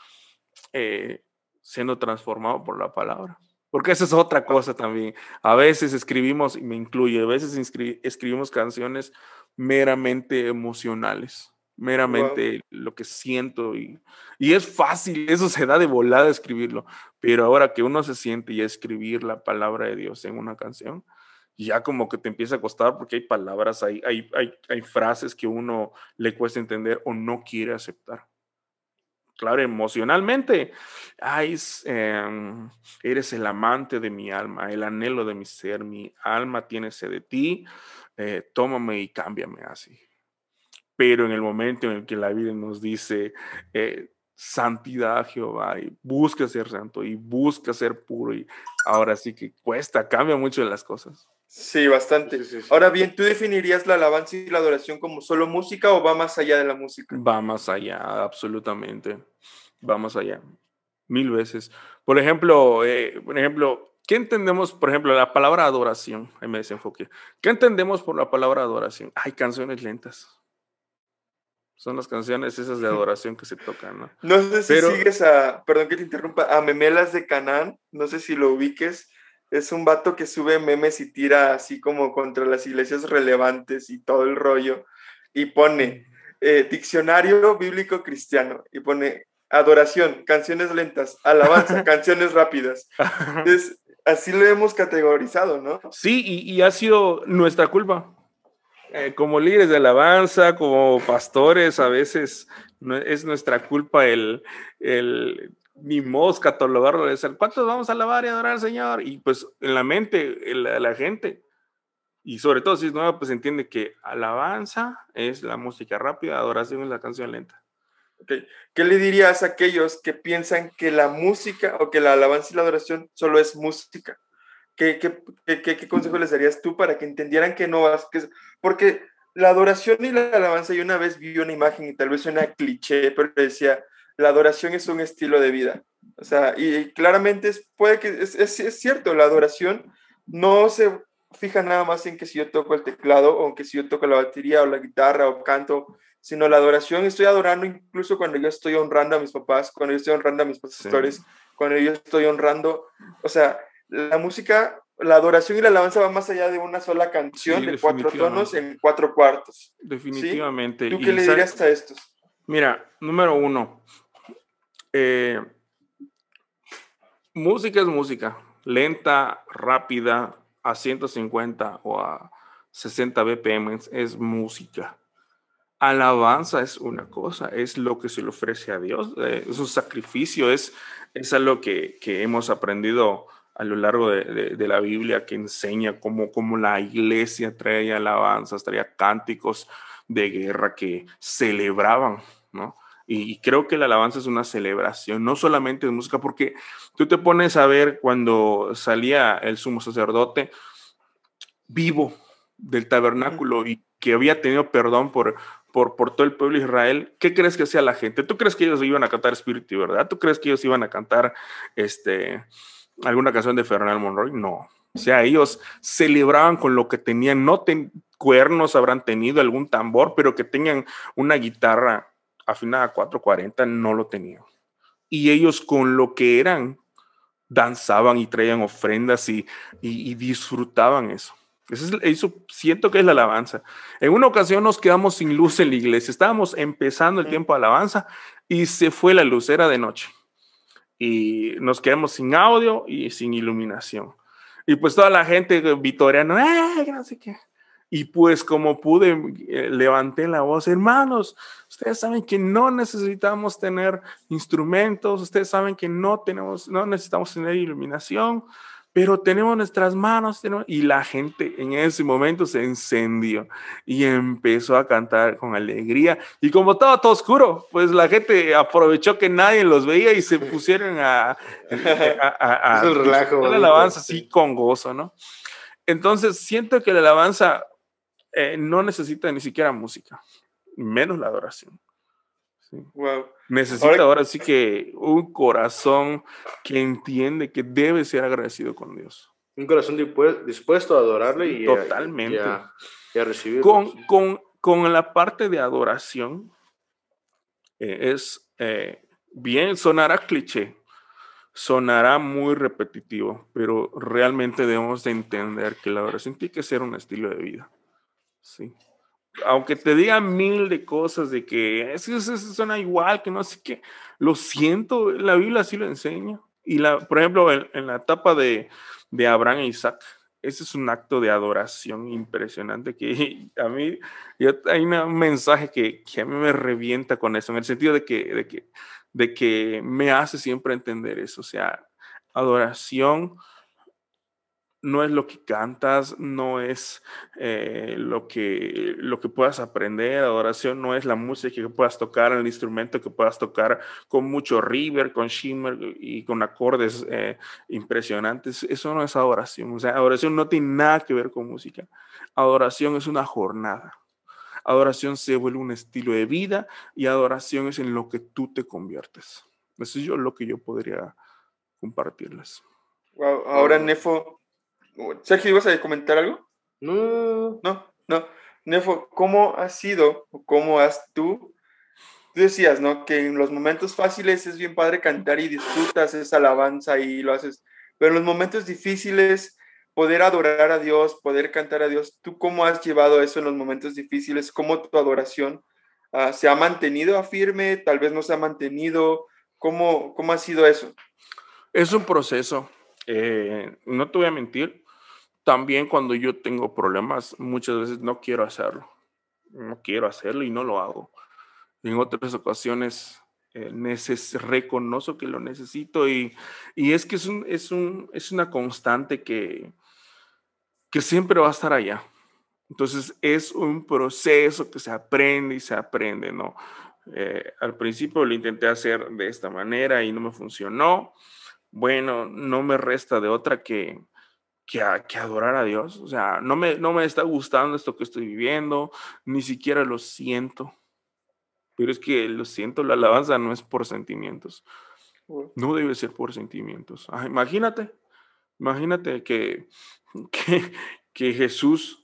eh, siendo transformado por la palabra. Porque esa es otra cosa también. A veces escribimos, y me incluye, a veces escribimos canciones meramente emocionales meramente wow. lo que siento y, y, es fácil, eso se da de volada escribirlo, pero ahora que uno se siente y escribir la palabra de Dios en una canción, ya como que te empieza a costar porque hay palabras, hay, hay, hay, hay frases que uno le cuesta entender o no quiere aceptar. Claro, emocionalmente, ay, eh, eres el amante de mi alma, el anhelo de mi ser, mi alma tiene sed de ti, eh, tómame y cámbiame así pero en el momento en el que la vida nos dice eh, santidad Jehová y busca ser santo y busca ser puro y ahora sí que cuesta, cambia mucho las cosas. Sí, bastante. Sí, sí, sí. Ahora bien, ¿tú definirías la alabanza y la adoración como solo música o va más allá de la música? Va más allá, absolutamente. Va más allá. Mil veces. Por ejemplo, eh, por ejemplo, ¿qué entendemos, por ejemplo, la palabra adoración? Ahí me desenfoque. ¿Qué entendemos por la palabra adoración? Hay canciones lentas Son las canciones esas de adoración que se tocan, ¿no? No sé si sigues a, perdón que te interrumpa, a Memelas de Canán, no sé si lo ubiques. Es un vato que sube memes y tira así como contra las iglesias relevantes y todo el rollo. Y pone eh, diccionario bíblico cristiano. Y pone adoración, canciones lentas, alabanza, canciones rápidas. Entonces, así lo hemos categorizado, ¿no? Sí, y, ha sido nuestra culpa. Eh, como líderes de alabanza, como pastores, a veces es nuestra culpa el, el ni modo catalogarlo de ser, ¿cuántos vamos a alabar y adorar Señor? Y pues en la mente, la, gente, y sobre todo si es nueva, pues entiende que alabanza es la música rápida, adoración es la canción lenta. ¿Qué le dirías a aquellos que piensan que la música o que la alabanza y la adoración solo es música? ¿Qué, qué, qué, consejo les darías tú para que entendieran que no vas? Que, porque la adoración y la alabanza, yo una vez vi una imagen y tal vez suena cliché, pero decía, la adoración es un estilo de vida. O sea, y, claramente es, puede que es, es, es, cierto, la adoración no se fija nada más en que si yo toco el teclado o que si yo toco la batería o la guitarra o canto sino la adoración. Estoy adorando incluso cuando yo estoy honrando a mis papás, cuando yo estoy honrando a mis pastores, cuando yo estoy honrando, o sea, la música, la adoración y la alabanza va más allá de una sola canción de cuatro tonos en cuatro cuartos. Definitivamente. ¿Tú qué le dirías a estos? Mira, número uno, eh, música es música, lenta, rápida, a 150 o a 60 BPM es música alabanza es una cosa, es lo que se le ofrece a Dios, eh, es un sacrificio, es, es algo que, que hemos aprendido a lo largo de, de, la Biblia que enseña cómo, cómo la iglesia traía alabanzas, traía cánticos de guerra que celebraban, ¿no? Y creo que la alabanza es una celebración, no solamente de música, porque tú te pones a ver cuando salía el sumo sacerdote vivo del tabernáculo y que había tenido perdón por, por, todo el pueblo de Israel, ¿qué crees que hacía la gente? ¿Tú crees que ellos iban a cantar Espíritu verdad? ¿Tú crees que ellos iban a cantar este, alguna canción de Fernando Monroy? No. O sea, ellos celebraban con lo que tenían, no cuernos habrán tenido, algún tambor, pero que tengan una guitarra afinada a 440, no lo tenían. Y ellos con lo que eran, danzaban y traían ofrendas y disfrutaban eso. Eso, siento que es la alabanza. En una ocasión nos quedamos sin luz en la iglesia. Estábamos empezando el tiempo de alabanza y se fue la luz, era de noche. Y nos quedamos sin audio y sin iluminación. Y pues toda la gente vitoreando, ¡eh! No sé qué. Y pues como pude, eh, levanté la voz, hermanos, ustedes saben que no necesitamos tener instrumentos, ustedes saben que no, tenemos, no necesitamos tener iluminación, pero tenemos nuestras manos y la gente en ese momento se encendió y empezó a cantar con alegría y como estaba todo oscuro, pues la gente aprovechó que nadie los veía y se pusieron a, a, el relajo, la alabanza así con gozo, ¿no? Entonces siento que la alabanza eh, no necesita ni siquiera música, menos la adoración. Wow. Necesita ahora, sí que un corazón que entiende que debe ser agradecido con Dios. Un corazón dispuesto a adorarle y, Totalmente. A, y a, recibirlo. Con, con, con, la parte de adoración, eh, es eh, bien, sonará cliché, sonará muy repetitivo, pero realmente debemos de entender que la adoración tiene que ser un estilo de vida. Sí aunque te digan mil de cosas de que eso, suena igual, que no sé qué, lo siento, la Biblia sí lo enseña. Y la, por ejemplo, en, la etapa de, de, Abraham e Isaac, ese es un acto de adoración impresionante que a mí, hay un mensaje que, que, a mí me revienta con eso, en el sentido de que, de que, de que me hace siempre entender eso, sea, adoración no es lo que cantas, no es eh, lo, que, lo que puedas aprender, adoración no es la música que puedas tocar, el instrumento que puedas tocar con mucho river, con shimmer y con acordes eh, impresionantes, eso no es adoración, o sea, adoración no tiene nada que ver con música, adoración es una jornada. Adoración se vuelve un estilo de vida y adoración es en lo que tú te conviertes. Eso es yo lo que yo podría compartirles. Wow, ahora Nefo, Sergio, ¿ibas a comentar algo? No. No, no. Nefo, ¿cómo has sido o cómo has tú tú decías, ¿no? Que en los momentos fáciles es bien padre cantar y disfrutas esa alabanza y lo haces, pero en los momentos difíciles, poder adorar a Dios, poder cantar a Dios, ¿tú cómo has llevado eso en los momentos difíciles? ¿Cómo tu adoración ah, se ha mantenido a firme? Tal vez no se ha mantenido. ¿Cómo, cómo ha sido eso? Es un proceso. Eh, no te voy a mentir. También cuando yo tengo problemas, muchas veces no quiero hacerlo. No quiero hacerlo y no lo hago. En otras ocasiones eh, reconozco que lo necesito y, y es que es, un, es, un, es una constante que, que siempre va a estar allá. Entonces es un proceso que se aprende y se aprende, ¿no? Eh, al principio lo intenté hacer de esta manera y no me funcionó. Bueno, no me resta de otra que, que, que, adorar a Dios. O sea, no me, no me está gustando esto que estoy viviendo, ni siquiera lo siento. Pero es que lo siento, la alabanza no es por sentimientos. No debe ser por sentimientos. Ah, imagínate, imagínate que, que, Jesús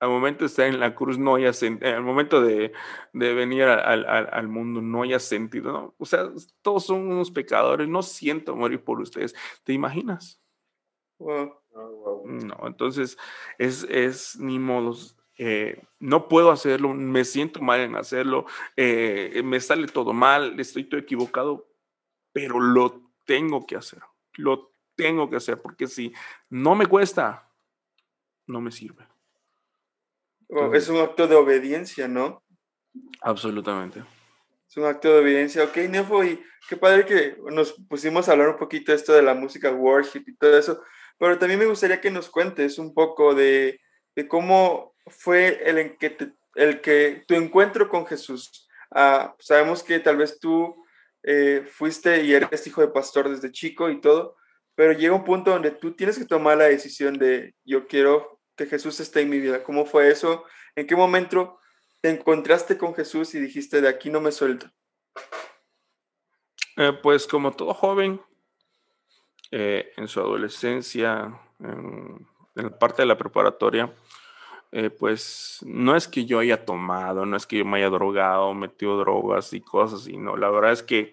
al momento de estar en la cruz no haya sentido, al momento de, venir al, al, mundo no haya sentido, ¿no? O sea, todos son unos pecadores, no siento morir por ustedes. ¿Te imaginas? No, entonces es, es ni modos. Eh, no puedo hacerlo, me siento mal en hacerlo, eh, me sale todo mal, estoy todo equivocado, pero lo tengo que hacer, lo tengo que hacer, porque si no me cuesta, no me sirve. Oh, es un acto de obediencia, ¿no? Absolutamente. Es un acto de obediencia. Ok, Nefo, y qué padre que nos pusimos a hablar un poquito de esto de la música worship y todo eso, pero también me gustaría que nos cuentes un poco de, cómo fue el, que el que tu encuentro con Jesús. Ah, sabemos que tal vez tú eh, fuiste y eres hijo de pastor desde chico y todo, pero llega un punto donde tú tienes que tomar la decisión de yo quiero que Jesús esté en mi vida. ¿Cómo fue eso? ¿En qué momento te encontraste con Jesús y dijiste de aquí no me suelto? Eh, pues como todo joven, eh, en su adolescencia, en, en, la parte de la preparatoria, eh, pues no es que yo haya tomado, no es que yo me haya drogado, metido drogas y cosas, y no, la verdad es que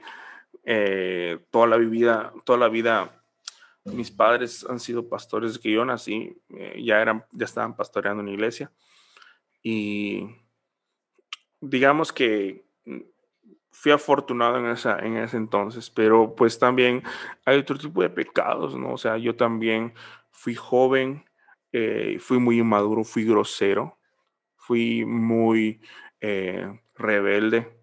eh, toda la vida, toda la vida, mis padres han sido pastores que yo nací, eh, ya eran, ya estaban pastoreando en iglesia, y digamos que fui afortunado en, esa, en ese entonces, pero pues también hay otro tipo de pecados, ¿no? O sea, yo también fui joven, eh, fui muy inmaduro, fui grosero, fui muy eh, rebelde,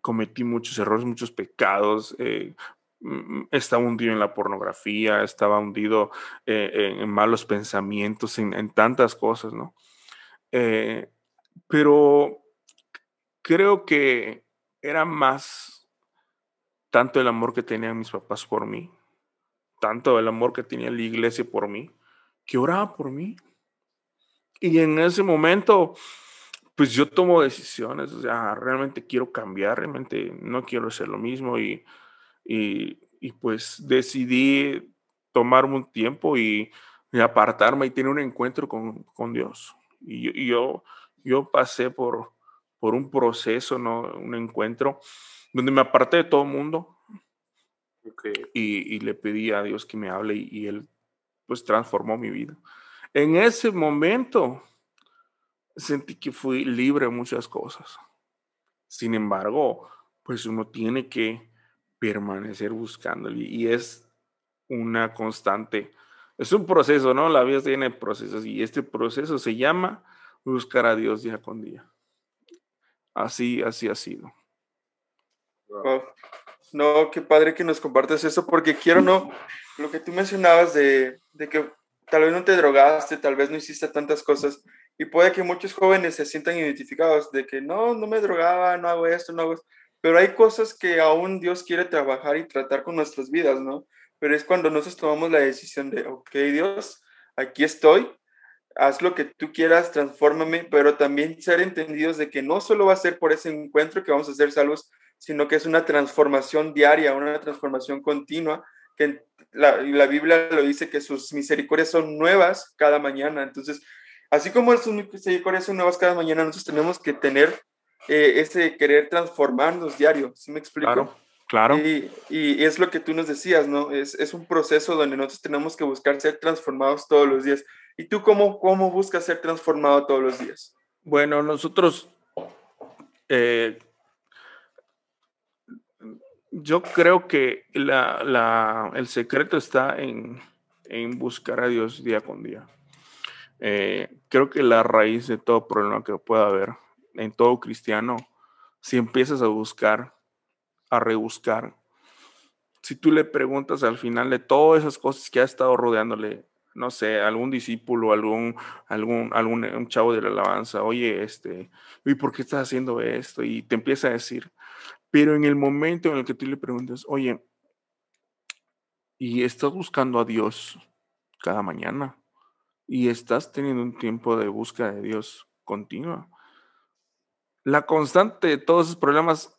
cometí muchos errores, muchos pecados, eh, mm, estaba hundido en la pornografía, estaba hundido en, malos pensamientos, en, tantas cosas, ¿no? pero creo que era más tanto el amor que tenían mis papás por mí, tanto el amor que tenía la iglesia por mí, que oraba por mí. Y en ese momento, pues yo tomo decisiones, o sea, realmente quiero cambiar, realmente no quiero hacer lo mismo y, y, pues decidí tomarme un tiempo y, apartarme y tener un encuentro con, con Dios. Y yo, yo, pasé por, por un proceso, ¿no? un encuentro donde me aparté de todo el mundo y, y, le pedí a Dios que me hable y, y Él pues transformó mi vida. En ese momento sentí que fui libre de muchas cosas. Sin embargo, pues uno tiene que permanecer buscándolo y es una constante, es un proceso, ¿no? La vida tiene procesos y este proceso se llama buscar a Dios día con día. Así, así ha sido. No, qué padre que nos compartes eso, porque quiero no, lo que tú mencionabas de, de, que tal vez no te drogaste, tal vez no hiciste tantas cosas, y puede que muchos jóvenes se sientan identificados de que no, no me drogaba, no hago esto, no hago esto, pero hay cosas que aún Dios quiere trabajar y tratar con nuestras vidas, ¿no? Pero es cuando nosotros tomamos la decisión de, ok, Dios, aquí estoy, haz lo que tú quieras, transfórmame, pero también ser entendidos de que no solo va a ser por ese encuentro que vamos a ser salvos, sino que es una transformación diaria, una transformación continua que la, la, Biblia lo dice que sus misericordias son nuevas cada mañana. Entonces, así como sus misericordias son nuevas cada mañana, nosotros tenemos que tener eh, ese querer transformarnos diario, ¿sí me explico? Claro, claro. Y, y es lo que tú nos decías, ¿no? Es, es, un proceso donde nosotros tenemos que buscar ser transformados todos los días. ¿Y tú cómo, cómo buscas ser transformado todos los días? Bueno, nosotros, eh, yo creo que la, la, el secreto está en, en, buscar a Dios día con día. Eh, creo que la raíz de todo problema que pueda haber en todo cristiano, si empiezas a buscar, a rebuscar, si tú le preguntas al final de todas esas cosas que ha estado rodeándole, no sé, algún discípulo, algún, algún, algún un chavo de la alabanza, oye, este, ¿y por qué estás haciendo esto? Y te empieza a decir, pero en el momento en el que tú le preguntas, oye, ¿y estás buscando a Dios cada mañana? ¿Y estás teniendo un tiempo de búsqueda de Dios continua? La constante de todos esos problemas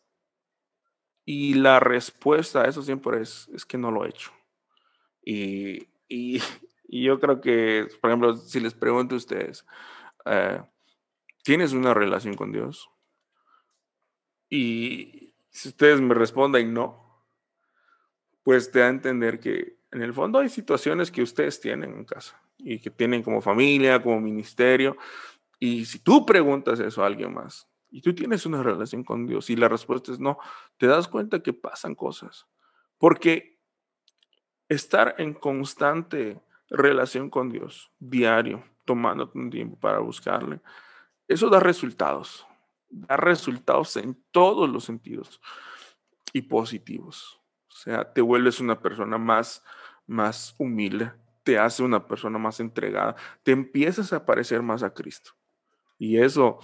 y la respuesta a eso siempre es, es que no lo he hecho. Y, y, y, yo creo que, por ejemplo, si les pregunto a ustedes, eh, ¿tienes una relación con Dios? Y si ustedes me responden no, pues te da a entender que en el fondo hay situaciones que ustedes tienen en casa y que tienen como familia, como ministerio. Y si tú preguntas eso a alguien más, y tú tienes una relación con Dios y la respuesta es no, te das cuenta que pasan cosas. Porque estar en constante relación con Dios, diario, tomando un tiempo para buscarle, eso da resultados. Da resultados en todos los sentidos y positivos. O sea, te vuelves una persona más, más humilde, te hace una persona más entregada, te empiezas a parecer más a Cristo. Y eso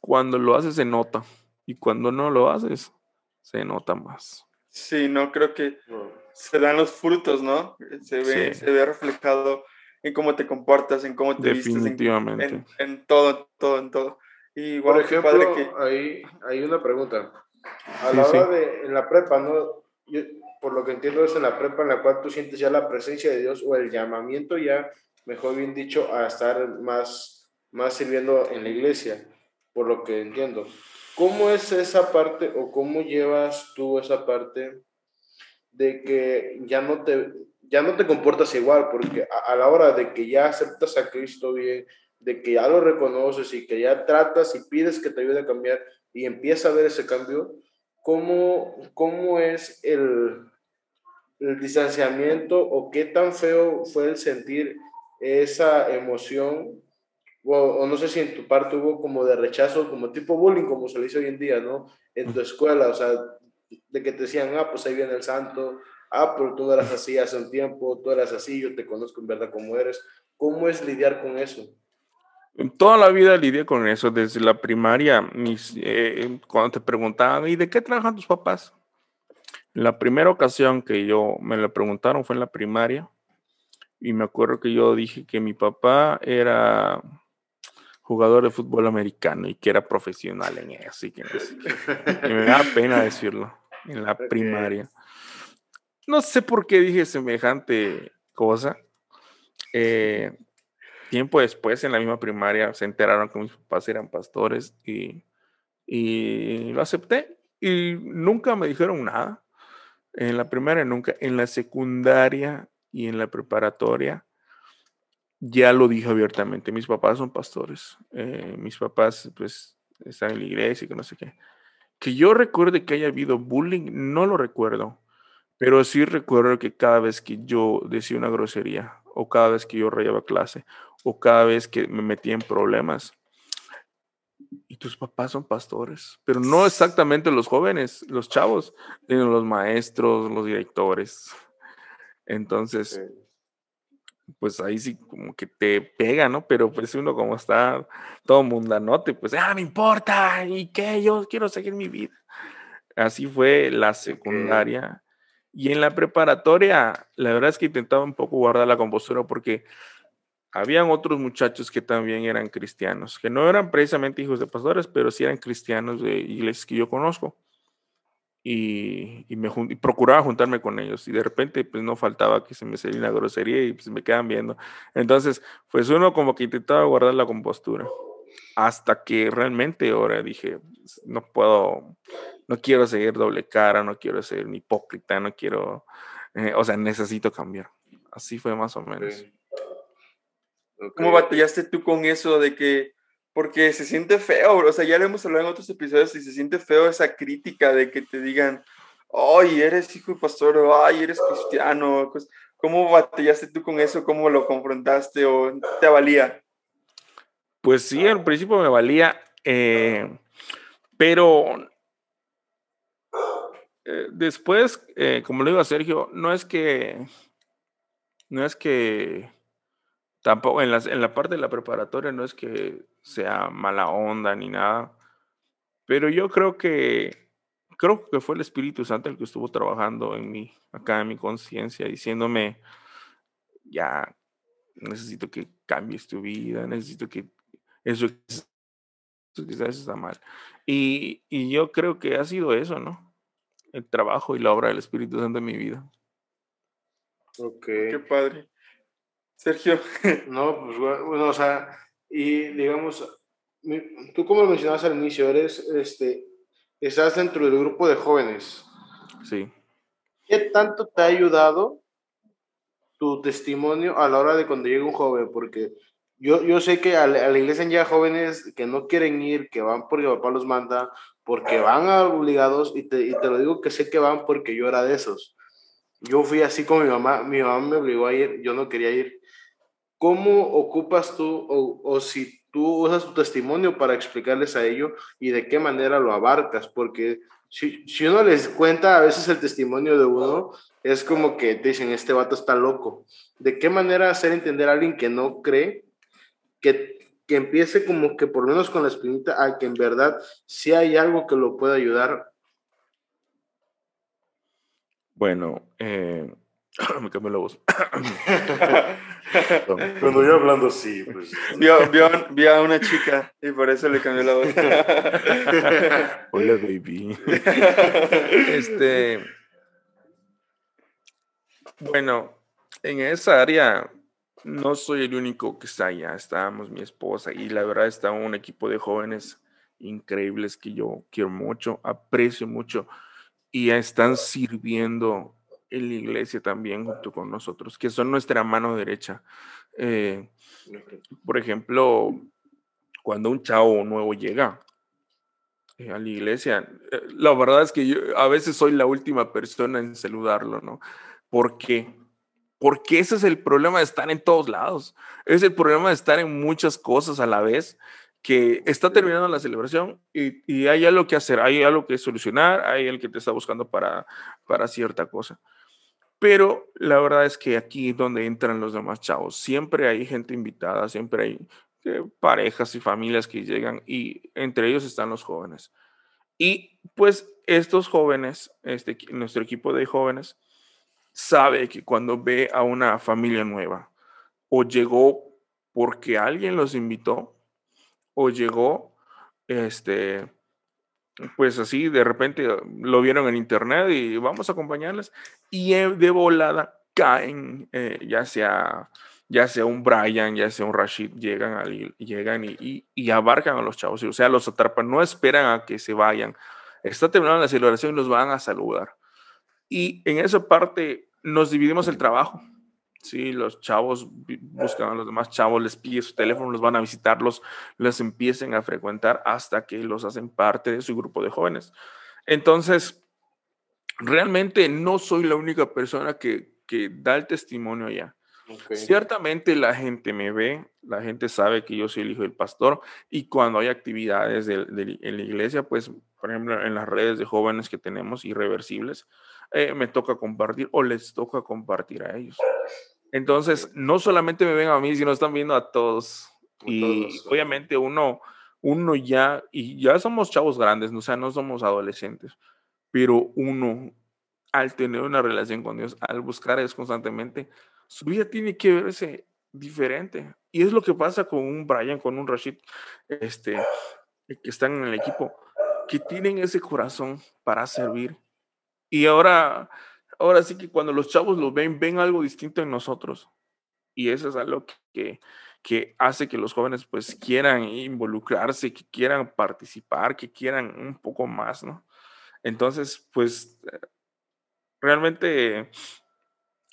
cuando lo haces se nota y cuando no lo haces se nota más. Sí, no creo que se dan los frutos, ¿no? Se ve, se ve reflejado en cómo te comportas, en cómo te Definitivamente. vistes, en, en, todo, todo, en todo. Y Por ejemplo, que... hay, hay una pregunta. A la hora de, en la prepa, ¿no? Yo, por lo que entiendo es en la prepa en la cual tú sientes ya la presencia de Dios o el llamamiento ya, mejor bien dicho, a estar más, más sirviendo en la iglesia por lo que entiendo. ¿Cómo es esa parte o cómo llevas tú esa parte de que ya no te, ya no te comportas igual? Porque a, la hora de que ya aceptas a Cristo bien, de que ya lo reconoces y que ya tratas y pides que te ayude a cambiar y empieza a ver ese cambio, ¿cómo, cómo es el, el distanciamiento o qué tan feo fue el sentir esa emoción o, no sé si en tu parte hubo como de rechazo, como tipo bullying, como se le dice hoy en día, ¿no? En tu escuela, o sea, de que te decían, ah, pues ahí viene el santo, ah, pero tú no eras así hace un tiempo, tú eras así, yo te conozco en verdad como eres. ¿Cómo es lidiar con eso? Toda la vida lidié con eso, desde la primaria, mis, eh, cuando te preguntaban, ¿y de qué trabajan tus papás? La primera ocasión que yo me lo preguntaron fue en la primaria, y me acuerdo que yo dije que mi papá era jugador de fútbol americano y que era profesional en eso. Que, me da pena decirlo en la primaria. No sé por qué dije semejante cosa. Eh, tiempo después, en la misma primaria, se enteraron que mis papás eran pastores y, y lo acepté. Y nunca me dijeron nada. En la primaria nunca. En la secundaria y en la preparatoria ya lo dije abiertamente, mis papás son pastores, eh, mis papás pues están en la iglesia y que no sé qué. Que yo recuerde que haya habido bullying, no lo recuerdo, pero sí recuerdo que cada vez que yo decía una grosería, o cada vez que yo rayaba clase, o cada vez que me metía en problemas, y tus papás son pastores, pero no exactamente los jóvenes, los chavos, sino los maestros, los directores. Entonces, pues ahí sí como que te pega, ¿no? Pero pues uno como está todo mundanote, pues, ah, me importa, ¿y qué? Yo quiero seguir mi vida. Así fue la secundaria. Y en la preparatoria, la verdad es que intentaba un poco guardar la compostura porque habían otros muchachos que también eran cristianos, que no eran precisamente hijos de pastores, pero sí eran cristianos de iglesias que yo conozco y, me procuraba juntarme con ellos y de repente pues no faltaba que se me saliera una grosería y pues me quedan viendo. Entonces, pues uno como que intentaba guardar la compostura. hasta que realmente ahora dije, no puedo, no quiero seguir doble cara, no quiero ser un hipócrita, no quiero, eh, o sea, necesito cambiar. Así fue más o menos. ¿Cómo batallaste tú con eso de que, porque se siente feo, o sea, ya lo hemos hablado en otros episodios y se siente feo esa crítica de que te digan, ay, eres hijo de pastor, ay, eres cristiano. ¿Cómo batallaste tú con eso? ¿Cómo lo confrontaste o te valía? Pues sí, al principio me valía, eh, pero eh, después, eh, como le digo a Sergio, no es que, no es que tampoco en la parte de la preparatoria no es que sea mala onda ni nada, pero yo creo que creo que fue el Espíritu Santo el que estuvo trabajando en mí, acá en mi conciencia, diciéndome, ya, necesito que cambies tu vida, necesito que eso, quizás está mal. Y, y yo creo que ha sido eso, ¿no? El trabajo y la obra del Espíritu Santo en mi vida. Ok. Qué padre. Sergio. No, pues bueno, o sea, y digamos, tú como lo mencionabas al inicio, eres, este, estás dentro del grupo de jóvenes. Sí. ¿Qué tanto te ha ayudado tu testimonio a la hora de cuando llega un joven? Porque yo, yo sé que a la, iglesia ya jóvenes que no quieren ir, que van porque papá los manda, porque van obligados, y te, y te lo digo que sé que van porque yo era de esos. Yo fui así con mi mamá, mi mamá me obligó a ir, yo no quería ir. ¿Cómo ocupas tú, o, o si tú usas tu testimonio para explicarles a ellos y de qué manera lo abarcas? Porque si, si uno les cuenta a veces el testimonio de uno, es como que dicen, este vato está loco. ¿De qué manera hacer entender a alguien que no cree que, que empiece como que por lo menos con la espinita a que en verdad sí hay algo que lo pueda ayudar? Bueno, eh, me cambió la voz. Cuando yo hablando así, pues. Vio, vio, vio, a una chica y por eso le cambió la voz. Hola, baby. Este. Bueno, en esa área no soy el único que está allá. Estábamos mi esposa y la verdad está un equipo de jóvenes increíbles que yo quiero mucho, aprecio mucho y están sirviendo en la iglesia también junto con nosotros, que son nuestra mano derecha. Eh, por ejemplo, cuando un chavo nuevo llega eh, a la iglesia, eh, la verdad es que yo a veces soy la última persona en saludarlo, ¿no? ¿Por qué? Porque ese es el problema de estar en todos lados. Es el problema de estar en muchas cosas a la vez, que está terminando la celebración y, y hay algo que hacer, hay algo que solucionar, hay el que te está buscando para, para cierta cosa. Pero la verdad es que aquí es donde entran los demás chavos. Siempre hay gente invitada, siempre hay eh, parejas y familias que llegan y entre ellos están los jóvenes. Y pues estos jóvenes, este, nuestro equipo de jóvenes, sabe que cuando ve a una familia nueva o llegó porque alguien los invitó o llegó este pues así de repente lo vieron en internet y vamos a acompañarles y de volada caen eh, ya sea ya sea un Brian, ya sea un Rashid, llegan, al, llegan y, y, abarcan a los chavos, o sea, los atrapan, no esperan a que se vayan. Está terminando la celebración y los van a saludar. Y en esa parte nos dividimos el trabajo. Sí, los chavos buscan a los demás chavos, les piden su teléfono, los van a visitarlos, les empiecen a frecuentar hasta que los hacen parte de su grupo de jóvenes. Entonces, realmente no soy la única persona que, que da el testimonio allá. Ciertamente la gente me ve, la gente sabe que yo soy el hijo del pastor y cuando hay actividades de, en la iglesia, pues, por ejemplo, en las redes de jóvenes que tenemos irreversibles, eh, me toca compartir o les toca compartir a ellos. Entonces, no solamente me ven a mí, sino están viendo a todos. y obviamente uno, uno ya, y ya somos chavos grandes, o sea, no somos adolescentes, pero uno, al tener una relación con Dios, al buscar a Dios constantemente, su vida tiene que verse diferente. Y es lo que pasa con un Brian, con un Rashid, este, que están en el equipo, que tienen ese corazón para servir. Y ahora ahora sí que cuando los chavos lo ven, ven algo distinto en nosotros. Y eso es algo que, que hace que los jóvenes pues quieran involucrarse, que quieran participar, que quieran un poco más, ¿no? Entonces, pues realmente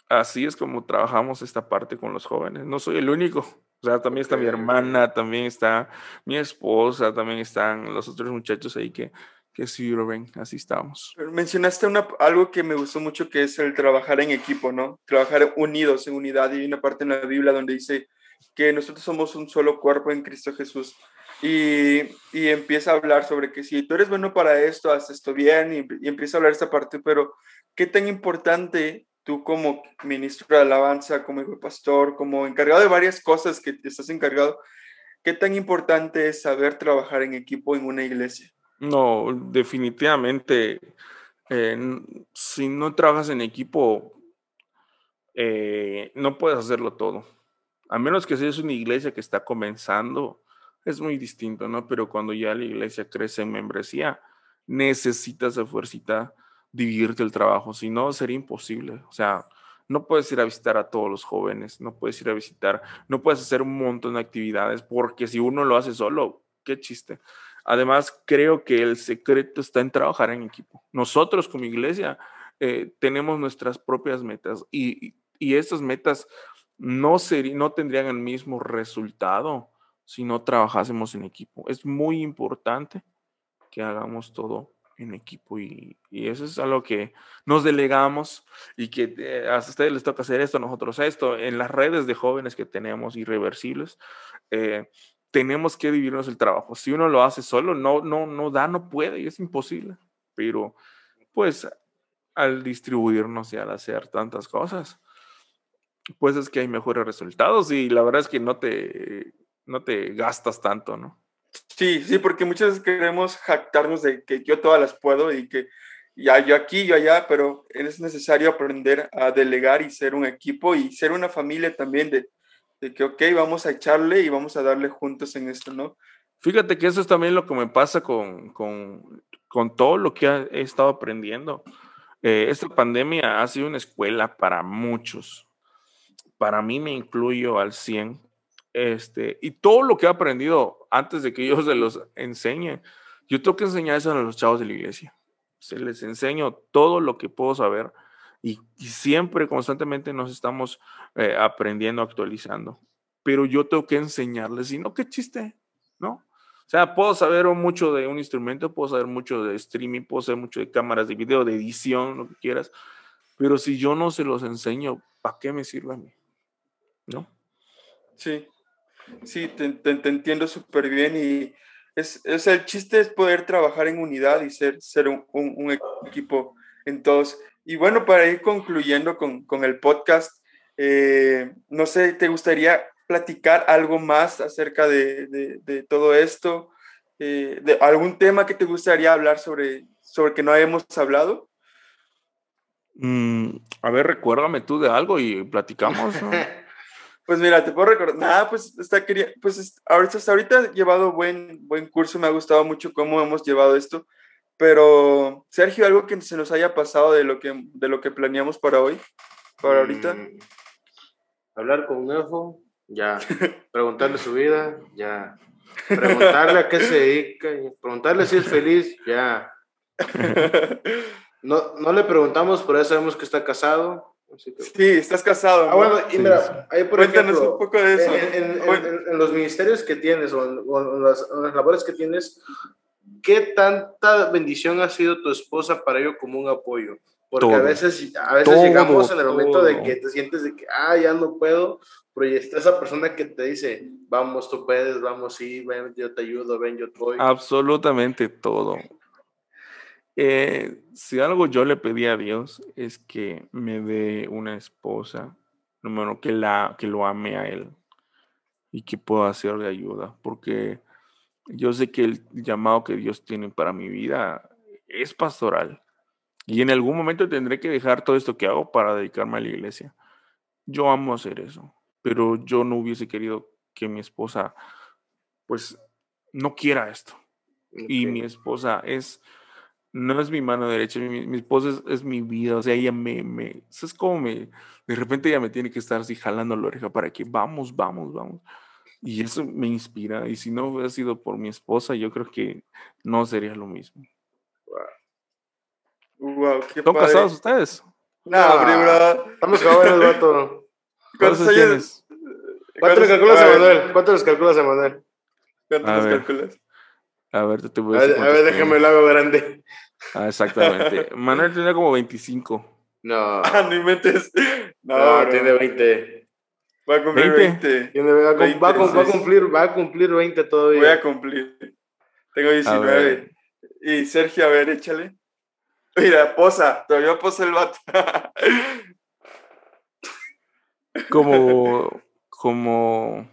así es como trabajamos esta parte con los jóvenes. No soy el único. O sea, también está mi hermana, también está mi esposa, también están los otros muchachos ahí que, que sirven. Así estamos. Mencionaste una, algo que me gustó mucho, que es el trabajar en equipo, ¿no? Trabajar unidos, en unidad. Y hay una parte en la Biblia donde dice que nosotros somos un solo cuerpo en Cristo Jesús. Y, y, empieza a hablar sobre que si tú eres bueno para esto, haz esto bien, y, y, empieza a hablar esta parte, pero qué tan importante tú como ministro de alabanza, como hijo de pastor, como encargado de varias cosas que estás encargado, qué tan importante es saber trabajar en equipo en una iglesia? No, definitivamente, eh, si no trabajas en equipo, eh, no puedes hacerlo todo. A menos que seas una iglesia que está comenzando, es muy distinto, ¿no? Pero cuando ya la iglesia crece en membresía, necesitas de fuercita dividirte el trabajo, si no sería imposible. O sea, no puedes ir a visitar a todos los jóvenes, no puedes ir a visitar, no puedes hacer un montón de actividades, porque si uno lo hace solo, qué chiste. Además, creo que el secreto está en trabajar en equipo. Nosotros como iglesia eh, tenemos nuestras propias metas y, y estas metas no, no tendrían el mismo resultado si no trabajásemos en equipo. Es muy importante que hagamos todo en equipo y, eso es algo que nos delegamos y que eh, a ustedes les toca hacer esto, a nosotros esto, en las redes de jóvenes que tenemos irreversibles, eh, tenemos que dividirnos el trabajo. Si uno lo hace solo, no, no, no da, no puede y es imposible, pero pues al distribuirnos y al hacer tantas cosas, pues es que hay mejores resultados y la verdad es que no te, no te gastas tanto, ¿no? Sí, sí, porque muchas veces queremos jactarnos de que yo todas las puedo y que ya yo aquí, yo allá, pero es necesario aprender a delegar y ser un equipo y ser una familia también de, de que, ok, vamos a echarle y vamos a darle juntos en esto, ¿no? Fíjate que eso es también lo que me pasa con, con, con todo lo que he estado aprendiendo. Eh, esta pandemia ha sido una escuela para muchos. Para mí me incluyo al 100 este, y todo lo que he aprendido antes de que yo se los enseñe, yo tengo que enseñar eso a los chavos de la iglesia. Se les enseño todo lo que puedo saber y, siempre, constantemente nos estamos eh, aprendiendo, actualizando. Pero yo tengo que enseñarles, y no, qué chiste, ¿no? O sea, puedo saber mucho de un instrumento, puedo saber mucho de streaming, puedo saber mucho de cámaras de video, de edición, lo que quieras, pero si yo no se los enseño, ¿para qué me sirve a mí? ¿No? Sí, Sí, te, entiendo súper bien y es, es, el chiste es poder trabajar en unidad y ser, ser un, un, equipo en todos. Y bueno, para ir concluyendo con, con el podcast, eh, no sé, ¿te gustaría platicar algo más acerca de, de, de todo esto? Eh, ¿De algún tema que te gustaría hablar sobre, sobre que no hayamos hablado? Mm, a ver, recuérdame tú de algo y platicamos. ¿no? Pues mira, te puedo recordar, nada, pues, está, quería, pues ahorita, hasta ahorita he llevado buen, buen curso, me ha gustado mucho cómo hemos llevado esto, pero Sergio, algo que se nos haya pasado de lo que, de lo que planeamos para hoy, para ahorita. Mm, hablar con un elfo, ya. Preguntarle su vida, ya. Preguntarle a qué se dedica, preguntarle si es feliz, ya. No, no le preguntamos, pero ya sabemos que está casado. Sí, estás casado. Ah, bueno, y mira, ahí por Cuéntanos un poco de eso. En, los ministerios que tienes o en, las, labores que tienes, ¿qué tanta bendición ha sido tu esposa para ello como un apoyo? Porque a veces, a veces llegamos en el momento de que te sientes de que, ah, ya no puedo, pero está esa persona que te dice, vamos, tú puedes, vamos, sí, ven, yo te ayudo, ven, yo te voy. Absolutamente todo. Eh, si algo yo le pedí a Dios es que me dé una esposa, número que, la, que lo ame a Él y que pueda hacer de ayuda, porque yo sé que el llamado que Dios tiene para mi vida es pastoral y en algún momento tendré que dejar todo esto que hago para dedicarme a la iglesia. Yo amo hacer eso, pero yo no hubiese querido que mi esposa, pues, no quiera esto. Y mi esposa es no es mi mano derecha, mi, esposa es, mi vida, o sea, ella me, me, es como me, de repente ella me tiene que estar así jalando la oreja para que vamos, vamos, vamos. Y eso me inspira. Y si no hubiera sido por mi esposa, yo creo que no sería lo mismo. Wow, qué ¿Son padre. casados ustedes? No, bro. Estamos jóvenes, vato. ¿Cuántos ¿Cuántos años? tienes? ¿Cuánto le ¿Cuántos- calculas a Manuel? ¿Cuánto les calculas a Manuel? ¿Cuántos A nos ver. calculas? A ver, te voy a decir ver, a ver, déjame lo hago grande. Ah, exactamente. Manuel tenía como 25. No, Ah, no inventes. No, tiene 20. Voy a cumplir 20. 20. Tiene- va, a, cum- va a cum- va a 26. cumplir, va a cumplir 20 Voy a todavía. cumplir. Tengo A 19. ver. Y Sergio, a ver, échale. Mira, posa. Todavía posa el vato. Como, como,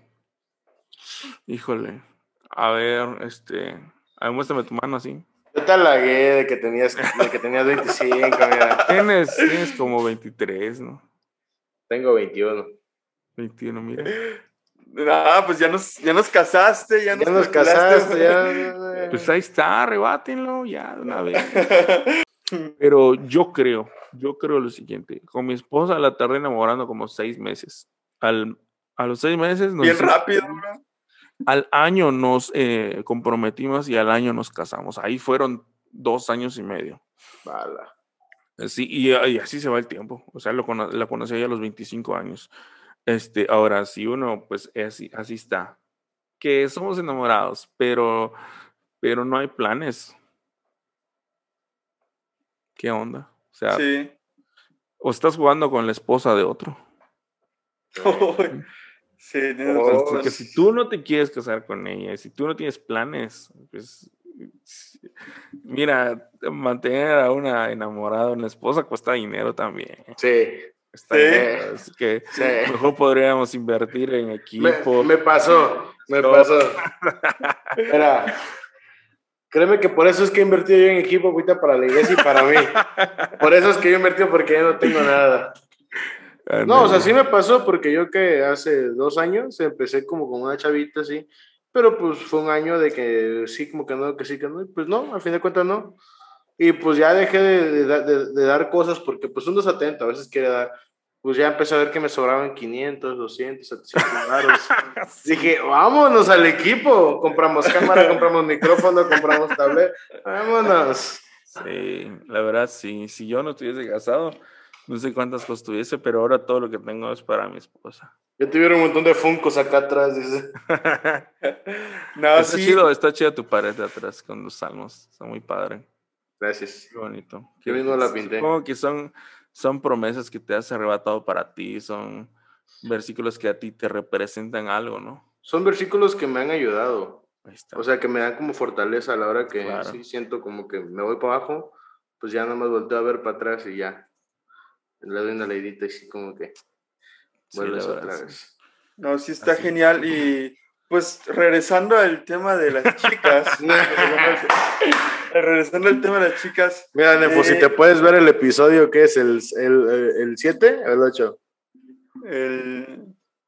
híjole. A ver, este, a ver, muéstrame tu mano así. Yo te halagué de que tenías, de que tenías 25, mira. Tienes, tienes como 23, ¿no? Tengo 21. 21, mira. No, pues ya nos, ya nos casaste. Ya nos, Ya nos calculaste, casaste, ya. Pues ahí está, arrebátenlo ya de una vez. Pero yo creo, yo creo lo siguiente. Con mi esposa la tardé enamorando como seis meses. Al, a los seis meses nos Bien hicimos- rápido, bro. Al año nos eh, comprometimos y al año nos casamos. Ahí fueron dos años y medio. Bala. Sí, y, y así se va el tiempo. O sea, lo la conocí a los 25 años. Este, ahora, si uno, pues es así, así está. Que somos enamorados, pero, pero no hay planes. ¿Qué onda? O sea, Sí. o estás jugando con la esposa de otro. sí, Oh. Porque si tú no te quieres casar con ella, si tú no tienes planes, pues mira, mantener a una enamorada, una esposa cuesta dinero también. Sí, Sí. así que sí. mejor podríamos invertir en equipo. me pasó, me No. pasó. Mira, créeme que por eso es que he invertido yo en equipo ahorita para la iglesia y para mí. Por eso es que yo he invertido porque ya no tengo nada. Ah, No, o sea, sí me pasó porque yo que hace dos años empecé como con una chavita así, pero pues fue un año de que sí, como que no, que sí, que no, y pues no, al fin de cuentas no. Y pues ya dejé de, de da- de- de dar cosas porque pues uno es atento, a veces quiere dar, pues ya empecé a ver que me sobraban 500, 200, 700 varos. Dije, vámonos al equipo, compramos cámara, compramos micrófono, compramos tablet, vámonos. Sí, la verdad, sí. Si yo no estuviese casado, no sé cuántas cosas tuviese, pero ahora todo lo que tengo es para mi esposa. Yo tuviera un montón de funcos acá atrás, dice. No, está sí. chido, está chida tu pared de atrás con los salmos. Está muy padre. Gracias. Qué bonito. Yo mismo la pinté. Supongo que son, son promesas que te has arrebatado para ti, son versículos que a ti te representan algo, ¿no? Son versículos que me han ayudado. Ahí está. O sea, que me dan como fortaleza a la hora que Claro. sí siento como que me voy para abajo, pues ya nada más volteo a ver para atrás y ya. Le doy una leidita y sí como que Sí, vuelves la otra sí. vez. No, sí está Así. genial. Y pues regresando al tema de las chicas. regresando al tema de las chicas. Mira, Nefo, si Eh, te puedes ver el episodio, ¿qué es? ¿El 7 el, 7 o el 8? el-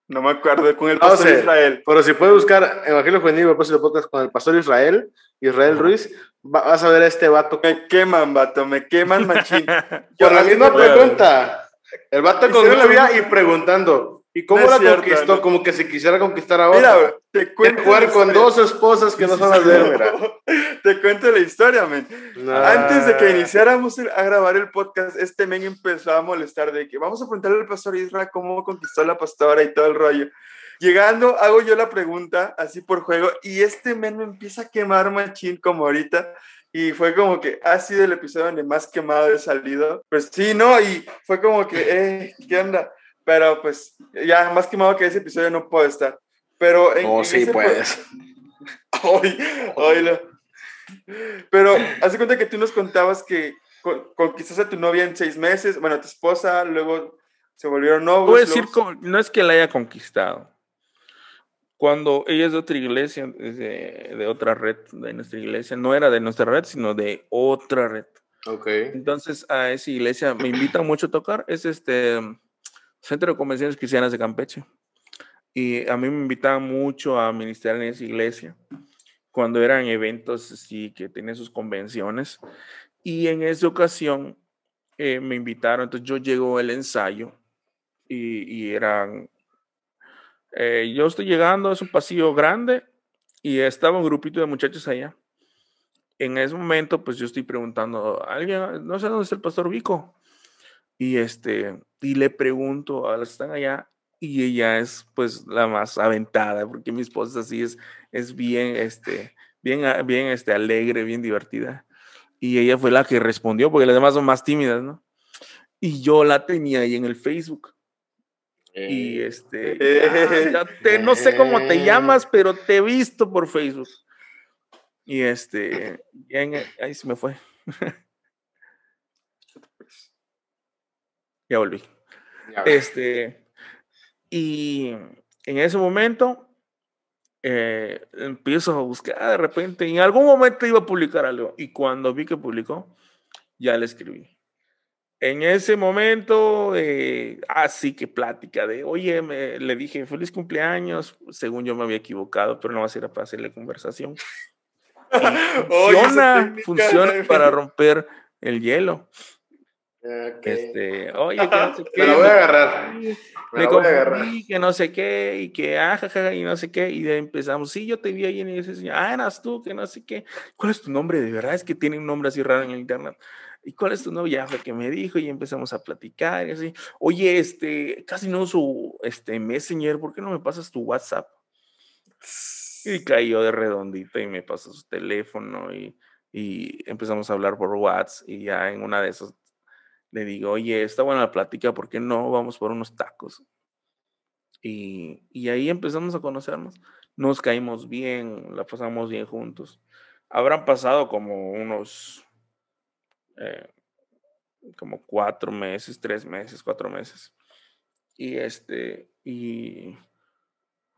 no me acuerdo, con el No pastor sé. Israel. Pero si puedes buscar Evangelio Juvenil, propósito podcast con el pastor Israel, Israel. Ruiz, va- vas a ver a este vato. Me queman, vato, me queman machín. Por la misma pregunta. El vato con novia y preguntando. ¿Y cómo No la cierto, conquistó? no. Como que si quisiera conquistar a otra. Mira, te cuento. jugar con dos esposas que no son las de él, mira. Te cuento la historia, men. Nah. Antes de que iniciáramos a grabar el podcast, este men empezó a molestar de que vamos a preguntarle al pastor Israel cómo conquistó a la pastora y todo el rollo. Llegando, hago yo la pregunta así por juego y este men me empieza a quemar machín como ahorita y fue como que ha sido el episodio donde más quemado he salido. Pues sí, no, y fue como que, eh, ¿qué onda? Pero pues ya más quemado que ese episodio no puedo estar. Pero en, No, en sí puedes. Hoy, hoy lo- Pero hace cuenta que tú nos contabas que con- conquistaste a tu novia en seis meses, bueno, a tu esposa, luego se volvieron novios. A decir, luego- no es que la haya conquistado. Cuando ella es de otra iglesia, es de, de otra red de nuestra iglesia, no era de nuestra red, sino de otra red. Ok. Entonces a esa iglesia me invitan mucho a tocar. Es este Centro de Convenciones Cristianas de Campeche. Y a mí me invitaban mucho a ministrar en esa iglesia cuando eran eventos así que tenían sus convenciones. Y en esa ocasión eh, me invitaron, entonces yo llego al ensayo y, y eran eh, yo estoy llegando, es un pasillo grande y estaba un grupito de muchachos allá. En ese momento, pues yo estoy preguntando, ¿alguien, no sé dónde está el pastor Vico? Y este, y le pregunto a las que están allá, y ella es pues la más aventada, porque mi esposa así es, es bien, este, bien, bien, este, alegre, bien divertida. Y ella fue la que respondió, porque las demás son más tímidas, ¿no? Y yo la tenía ahí en el Facebook. Y este, no sé cómo te llamas, pero te he visto por Facebook. Y este, ahí se me fue. ya volví. este, y en ese momento eh, empiezo a buscar de repente, en algún momento iba a publicar algo. Y cuando vi que publicó, ya le escribí. En ese momento, eh, así que plática de, oye, le dije, feliz cumpleaños, según yo me había equivocado, pero no va a ser para hacerle conversación. funciona, funciona para romper el hielo. Este, oye, que no sé qué. Me voy a agarrar. Me, voy a agarrar. que no sé qué, y que ajaja, ah, y no sé qué, y de empezamos, sí, yo te vi ahí en ese ah, eras tú, que no sé qué. ¿Cuál es tu nombre? De verdad es que tiene un nombre así raro en el internet. ¿Y cuál es tu nombre? Ya fue que me dijo y empezamos a platicar y así. Oye, este, casi no uso este Messenger, ¿por qué no me pasas tu WhatsApp? Y cayó de redondito y me pasó su teléfono y, y empezamos a hablar por WhatsApp y ya en una de esas le digo, oye, está buena la plática, ¿por qué no vamos por unos tacos? Y, y, ahí empezamos a conocernos. Nos caímos bien, la pasamos bien juntos. Habrán pasado como unos, eh, como cuatro meses, tres meses, cuatro meses. Y este, y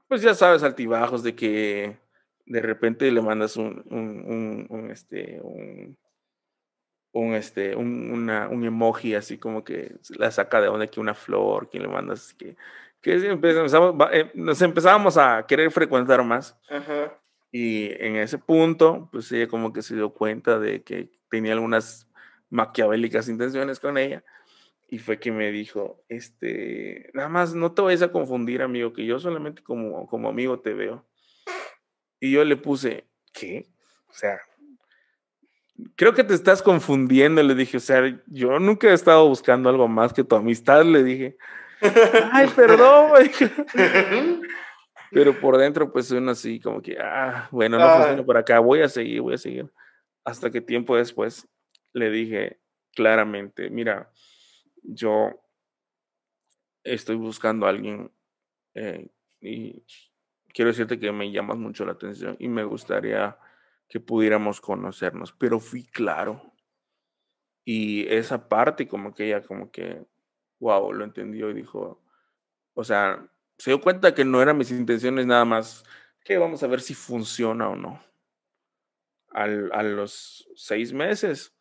pues ya sabes, altibajos de que de repente le mandas un, un, un este, un, un, este, un, una, un emoji así como que la saca de donde que una flor, que le mandas, así que, que empezamos, eh, nos empezábamos a querer frecuentar más. Y en ese punto, pues ella como que se dio cuenta de que tenía algunas maquiavélicas intenciones con ella. Y fue que me dijo, este, nada más no te vayas a confundir, amigo, que yo solamente como, como amigo te veo. Y yo le puse, ¿qué? O sea, creo que te estás confundiendo, le dije, o sea, yo nunca he estado buscando algo más que tu amistad, le dije. Ay, perdón, Pero por dentro, pues uno así como que, ah, bueno, no funciona por acá, voy a seguir, voy a seguir. Hasta que tiempo después le dije claramente, mira, yo estoy buscando a alguien eh, y quiero decirte que me llamas mucho la atención y me gustaría que pudiéramos conocernos, pero fui claro. Y esa parte como que ella como que, wow, lo entendió y dijo, o sea, se dio cuenta que no eran mis intenciones nada más, que vamos a ver si funciona o no. Al, a los seis meses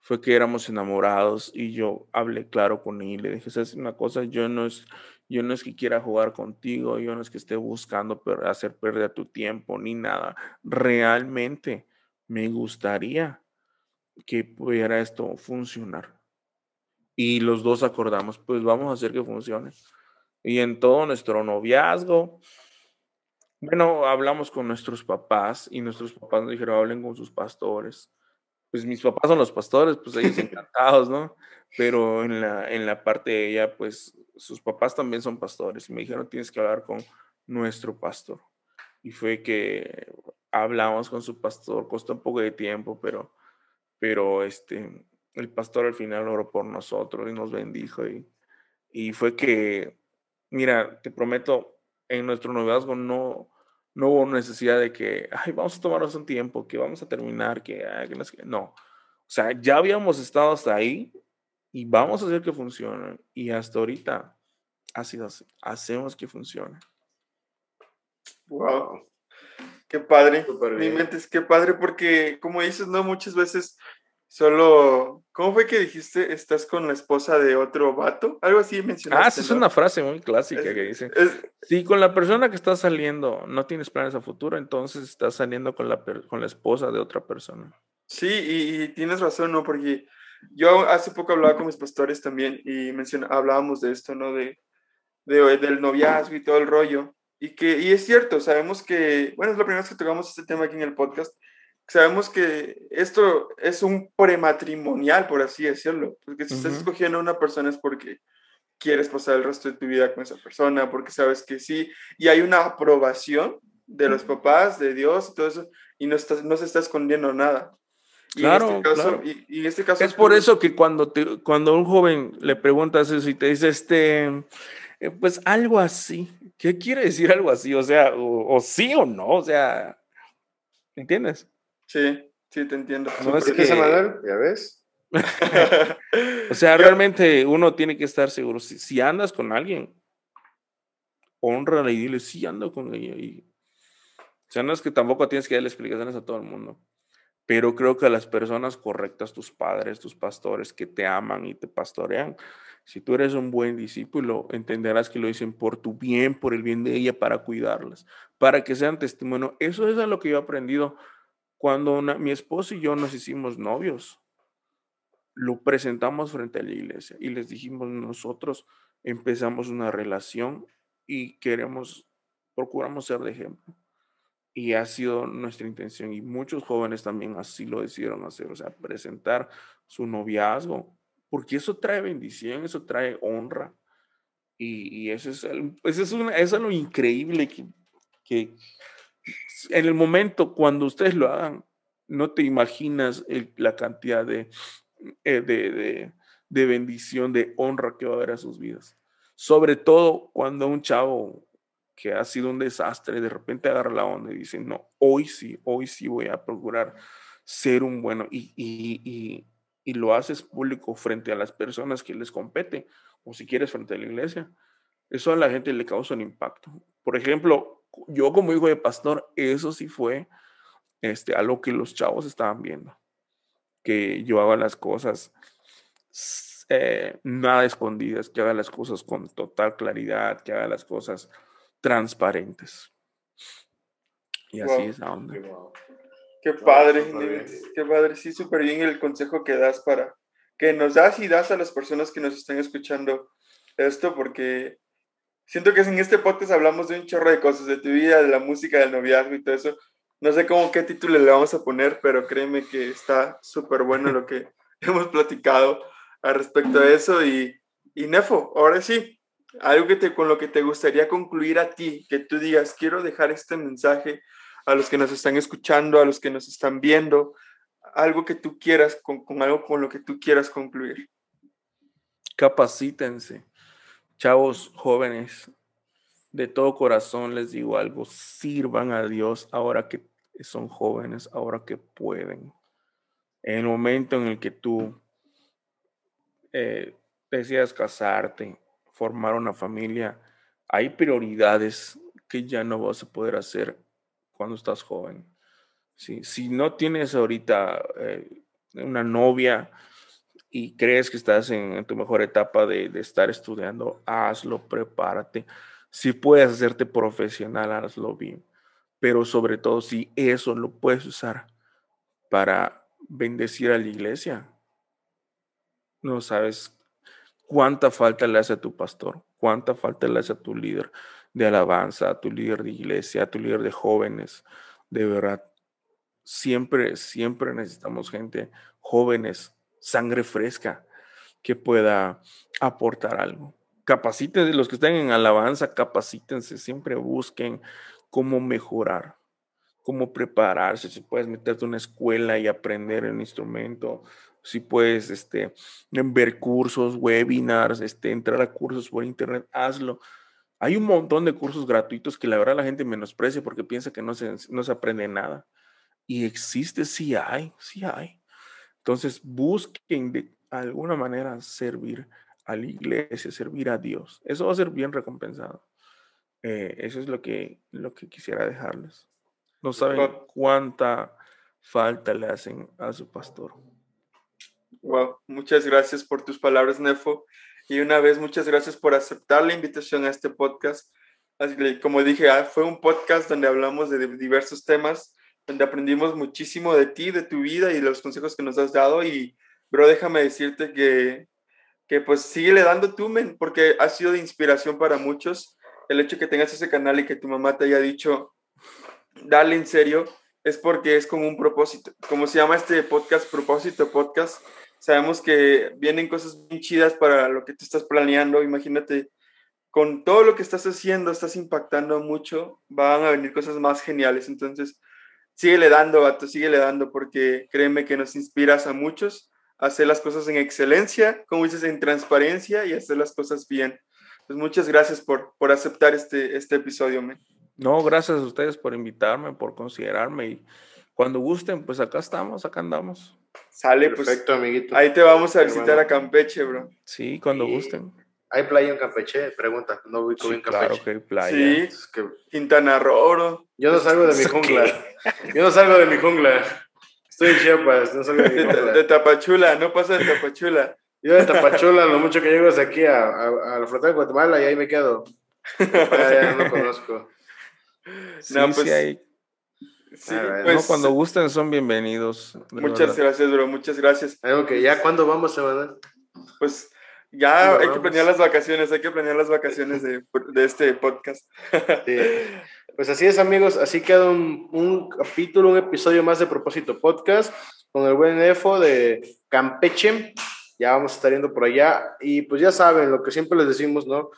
fue que éramos enamorados y yo hablé claro con él y le dije, es una cosa? Yo no es, yo no es que quiera jugar contigo, yo no es que esté buscando hacer perder tu tiempo ni nada. Realmente me gustaría que pudiera esto funcionar. Y los dos acordamos, pues vamos a hacer que funcione. Y en todo nuestro noviazgo, bueno, hablamos con nuestros papás y nuestros papás nos dijeron, hablen con sus pastores. Pues mis papás son los pastores, pues ellos encantados, ¿no? Pero en la, en la parte de ella, pues sus papás también son pastores y me dijeron, tienes que hablar con nuestro pastor. Y fue que hablamos con su pastor, costó un poco de tiempo, pero, pero este, el pastor al final oró por nosotros y nos bendijo. Y, y fue que, mira, te prometo, en nuestro noviazgo no, no hubo necesidad de que, ay, vamos a tomarnos un tiempo, que vamos a terminar, que, que no, no. O sea, ya habíamos estado hasta ahí y vamos a hacer que funcione. Y hasta ahorita ha sido así. Hacemos que funcione. Wow. Qué padre. Mi mente es qué padre porque, como dices, no muchas veces solo. ¿Cómo fue que dijiste? Estás con la esposa de otro vato. Algo así mencionaste. Ah, esa es una frase muy clásica que dice. si con la persona que estás saliendo no tienes planes a futuro, entonces estás saliendo con la, con la esposa de otra persona. Sí, y, y tienes razón, ¿no? Porque yo hace poco hablaba con mis pastores también y hablábamos de esto, ¿no? De, de, del noviazgo y todo el rollo. y que, y es cierto, sabemos que, bueno, es la primera vez que tocamos este tema aquí en el podcast, sabemos que esto es un prematrimonial, por así decirlo, porque si estás escogiendo a una persona es porque quieres pasar el resto de tu vida con esa persona, porque sabes que sí, y hay una aprobación de los papás, de Dios y todo eso, y no, estás, no se está escondiendo nada. Y claro, en este caso, claro. Y, en este caso es por eso que cuando, te, cuando a un joven le preguntas eso y te dice, este, eh, pues algo así, ¿qué quiere decir algo así? O sea, o, o sí o no, o sea, ¿entiendes? Sí, sí, te entiendo. No es que... Ya ves. o sea, realmente uno tiene que estar seguro. Si, si andas con alguien, honra y dile, sí ando con ella. Y, o sea, no es que tampoco tienes que darle explicaciones a todo el mundo. Pero creo que a las personas correctas, tus padres, tus pastores que te aman y te pastorean, si tú eres un buen discípulo, entenderás que lo dicen por tu bien, por el bien de ella, para cuidarlas, para que sean testimonio. Eso es a lo que yo he aprendido cuando una, mi esposo y yo nos hicimos novios. Lo presentamos frente a la iglesia y les dijimos, nosotros empezamos una relación y queremos, procuramos ser de ejemplo. Y ha sido nuestra intención y muchos jóvenes también así lo decidieron hacer, o sea, presentar su noviazgo, porque eso trae bendición, eso trae honra. Y, y eso, es, eso, es una, eso es lo increíble que, que en el momento cuando ustedes lo hagan, no te imaginas la cantidad de, eh, de, de, bendición, de honra que va a haber a sus vidas. Sobre todo cuando un chavo que ha sido un desastre, de repente agarra la onda y dice, no, hoy sí, hoy sí voy a procurar ser un bueno y, y, y, lo haces público frente a las personas que les compete, o si quieres frente a la iglesia, eso a la gente le causa un impacto. Por ejemplo, yo como hijo de pastor, eso sí fue este, a lo que los chavos estaban viendo, que yo haga las cosas eh, nada escondidas, que haga las cosas con total claridad, que haga las cosas transparentes. Y así wow. es la onda. Qué padre, qué padre. Sí, súper bien el consejo que das para, que nos das y das a las personas que nos están escuchando esto, porque siento que en este podcast hablamos de un chorro de cosas, de tu vida, de la música, del noviazgo y todo eso. No sé cómo qué título le vamos a poner, pero créeme que está súper bueno lo que hemos platicado al respecto de eso. Y, y Nefo, ahora sí, algo que te, con lo que te gustaría concluir a ti, que tú digas, quiero dejar este mensaje a los que nos están escuchando, a los que nos están viendo, algo que tú quieras, con, con algo con lo que tú quieras concluir. Capacítense, chavos jóvenes, de todo corazón les digo algo, sirvan a Dios ahora que son jóvenes, ahora que pueden. En el momento en el que tú eh, decidas casarte, formar una familia, hay prioridades que ya no vas a poder hacer cuando estás joven. Si, no tienes ahorita eh, una novia y crees que estás en, tu mejor etapa de, de, estar estudiando, hazlo, prepárate. Si puedes hacerte profesional, hazlo bien. Pero sobre todo, si eso lo puedes usar para bendecir a la iglesia, no sabes cuánta falta le hace a tu pastor, cuánta falta le hace a tu líder de alabanza, a tu líder de iglesia, a tu líder de jóvenes. De verdad, siempre, siempre necesitamos gente, jóvenes, sangre fresca, que pueda aportar algo. Capacítense, los que están en alabanza, capacítense, siempre busquen cómo mejorar, cómo prepararse, si puedes meterte a una escuela y aprender el instrumento, si puedes este, ver cursos, webinars, este, entrar a cursos por internet, hazlo. Hay un montón de cursos gratuitos que la verdad la gente menosprecia porque piensa que no se, no se aprende nada. Y existe, sí hay, sí hay. Entonces busquen de alguna manera servir a la iglesia, servir a Dios. Eso va a ser bien recompensado. Eh, eso es lo que, lo que quisiera dejarles. No saben cuánta falta le hacen a su pastor. Wow, muchas gracias por tus palabras, Nefo. Y una vez, muchas gracias por aceptar la invitación a este podcast. Como dije, ah, fue un podcast donde hablamos de diversos temas, donde aprendimos muchísimo de ti, de tu vida y de los consejos que nos has dado. Y, bro, déjame decirte que, que pues sigue le dando tú, men, porque ha sido de inspiración para muchos. el hecho que tengas ese canal y que tu mamá te haya dicho, dale en serio, es porque es como un propósito. Como se llama este podcast, propósito podcast, sabemos que vienen cosas bien chidas para lo que tú estás planeando. Imagínate, con todo lo que estás haciendo, estás impactando mucho, van a venir cosas más geniales. Entonces, síguele dando, vato, síguele dando, porque créeme que nos inspiras a muchos a hacer las cosas en excelencia, como dices, en transparencia y hacer las cosas bien. Pues muchas gracias por, por aceptar este, este episodio, man. No, gracias a ustedes por invitarme, por considerarme y cuando gusten, pues acá estamos, acá andamos. Sale, pues. Perfecto, amiguito. Ahí te vamos a visitar a Campeche, bro. Sí, cuando Y- gusten. ¿Hay playa en Campeche? Pregunta. No ubico Sí, bien claro Campeche. que hay playa. Sí, Es que Quintana Roo, yo no salgo de mi ¿Eso jungla. Yo no salgo de mi jungla. Estoy en Chiapas, no salgo de mi De, jungla. de Tapachula, no pasa de Tapachula. Yo de Tapachula, lo mucho que llego es aquí a, a, a la frontera de Guatemala y ahí me quedo. No conozco. Sí, No, sí pues, hay. Sí, ver, No, pues, cuando gusten son bienvenidos. muchas verdad. gracias, bro. Muchas gracias. Algo que ya, ¿cuándo vamos, Emanuel? Pues ya hay que planear las vacaciones, hay que planear las vacaciones de, de este podcast. Sí. Pues así es, amigos. Así queda un, un capítulo, un episodio más de Propósito Podcast con el buen Efo de Campeche. Ya vamos a estar yendo por allá. Y pues ya saben lo que siempre les decimos, ¿no?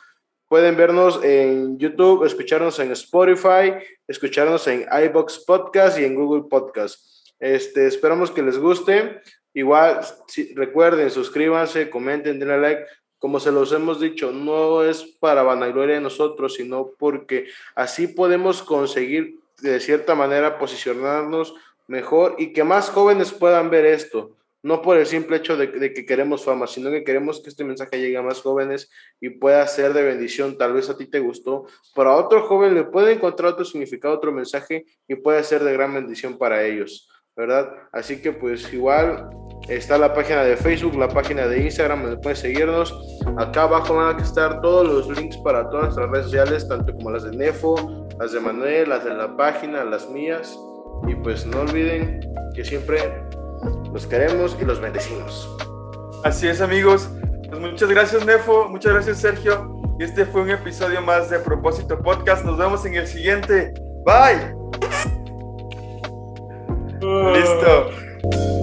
Pueden vernos en YouTube, escucharnos en Spotify, escucharnos en iBox Podcast y en Google Podcast. Este, esperamos que les guste. Igual, si- recuerden, suscríbanse, comenten, denle like. Como se los hemos dicho, no es para vanagloria de nosotros, sino porque así podemos conseguir de cierta manera posicionarnos mejor y que más jóvenes puedan ver esto. No por el simple hecho de, de que queremos fama, sino que queremos que este mensaje llegue a más jóvenes y pueda ser de bendición. Tal vez a ti te gustó, pero a otro joven le puede encontrar otro significado, otro mensaje y puede ser de gran bendición para ellos, ¿verdad? Así que pues igual está la página de Facebook, la página de Instagram, donde pueden seguirnos. Acá abajo van a estar todos los links para todas nuestras redes sociales, tanto como las de Nefo, las de Manuel, las de la página, las mías. Y pues no olviden que siempre los queremos y los bendecimos. Así es, amigos. Pues muchas gracias, Nefo. Muchas gracias, Sergio. Y Este fue un episodio más de Propósito Podcast. Nos vemos en el siguiente. Bye. Listo.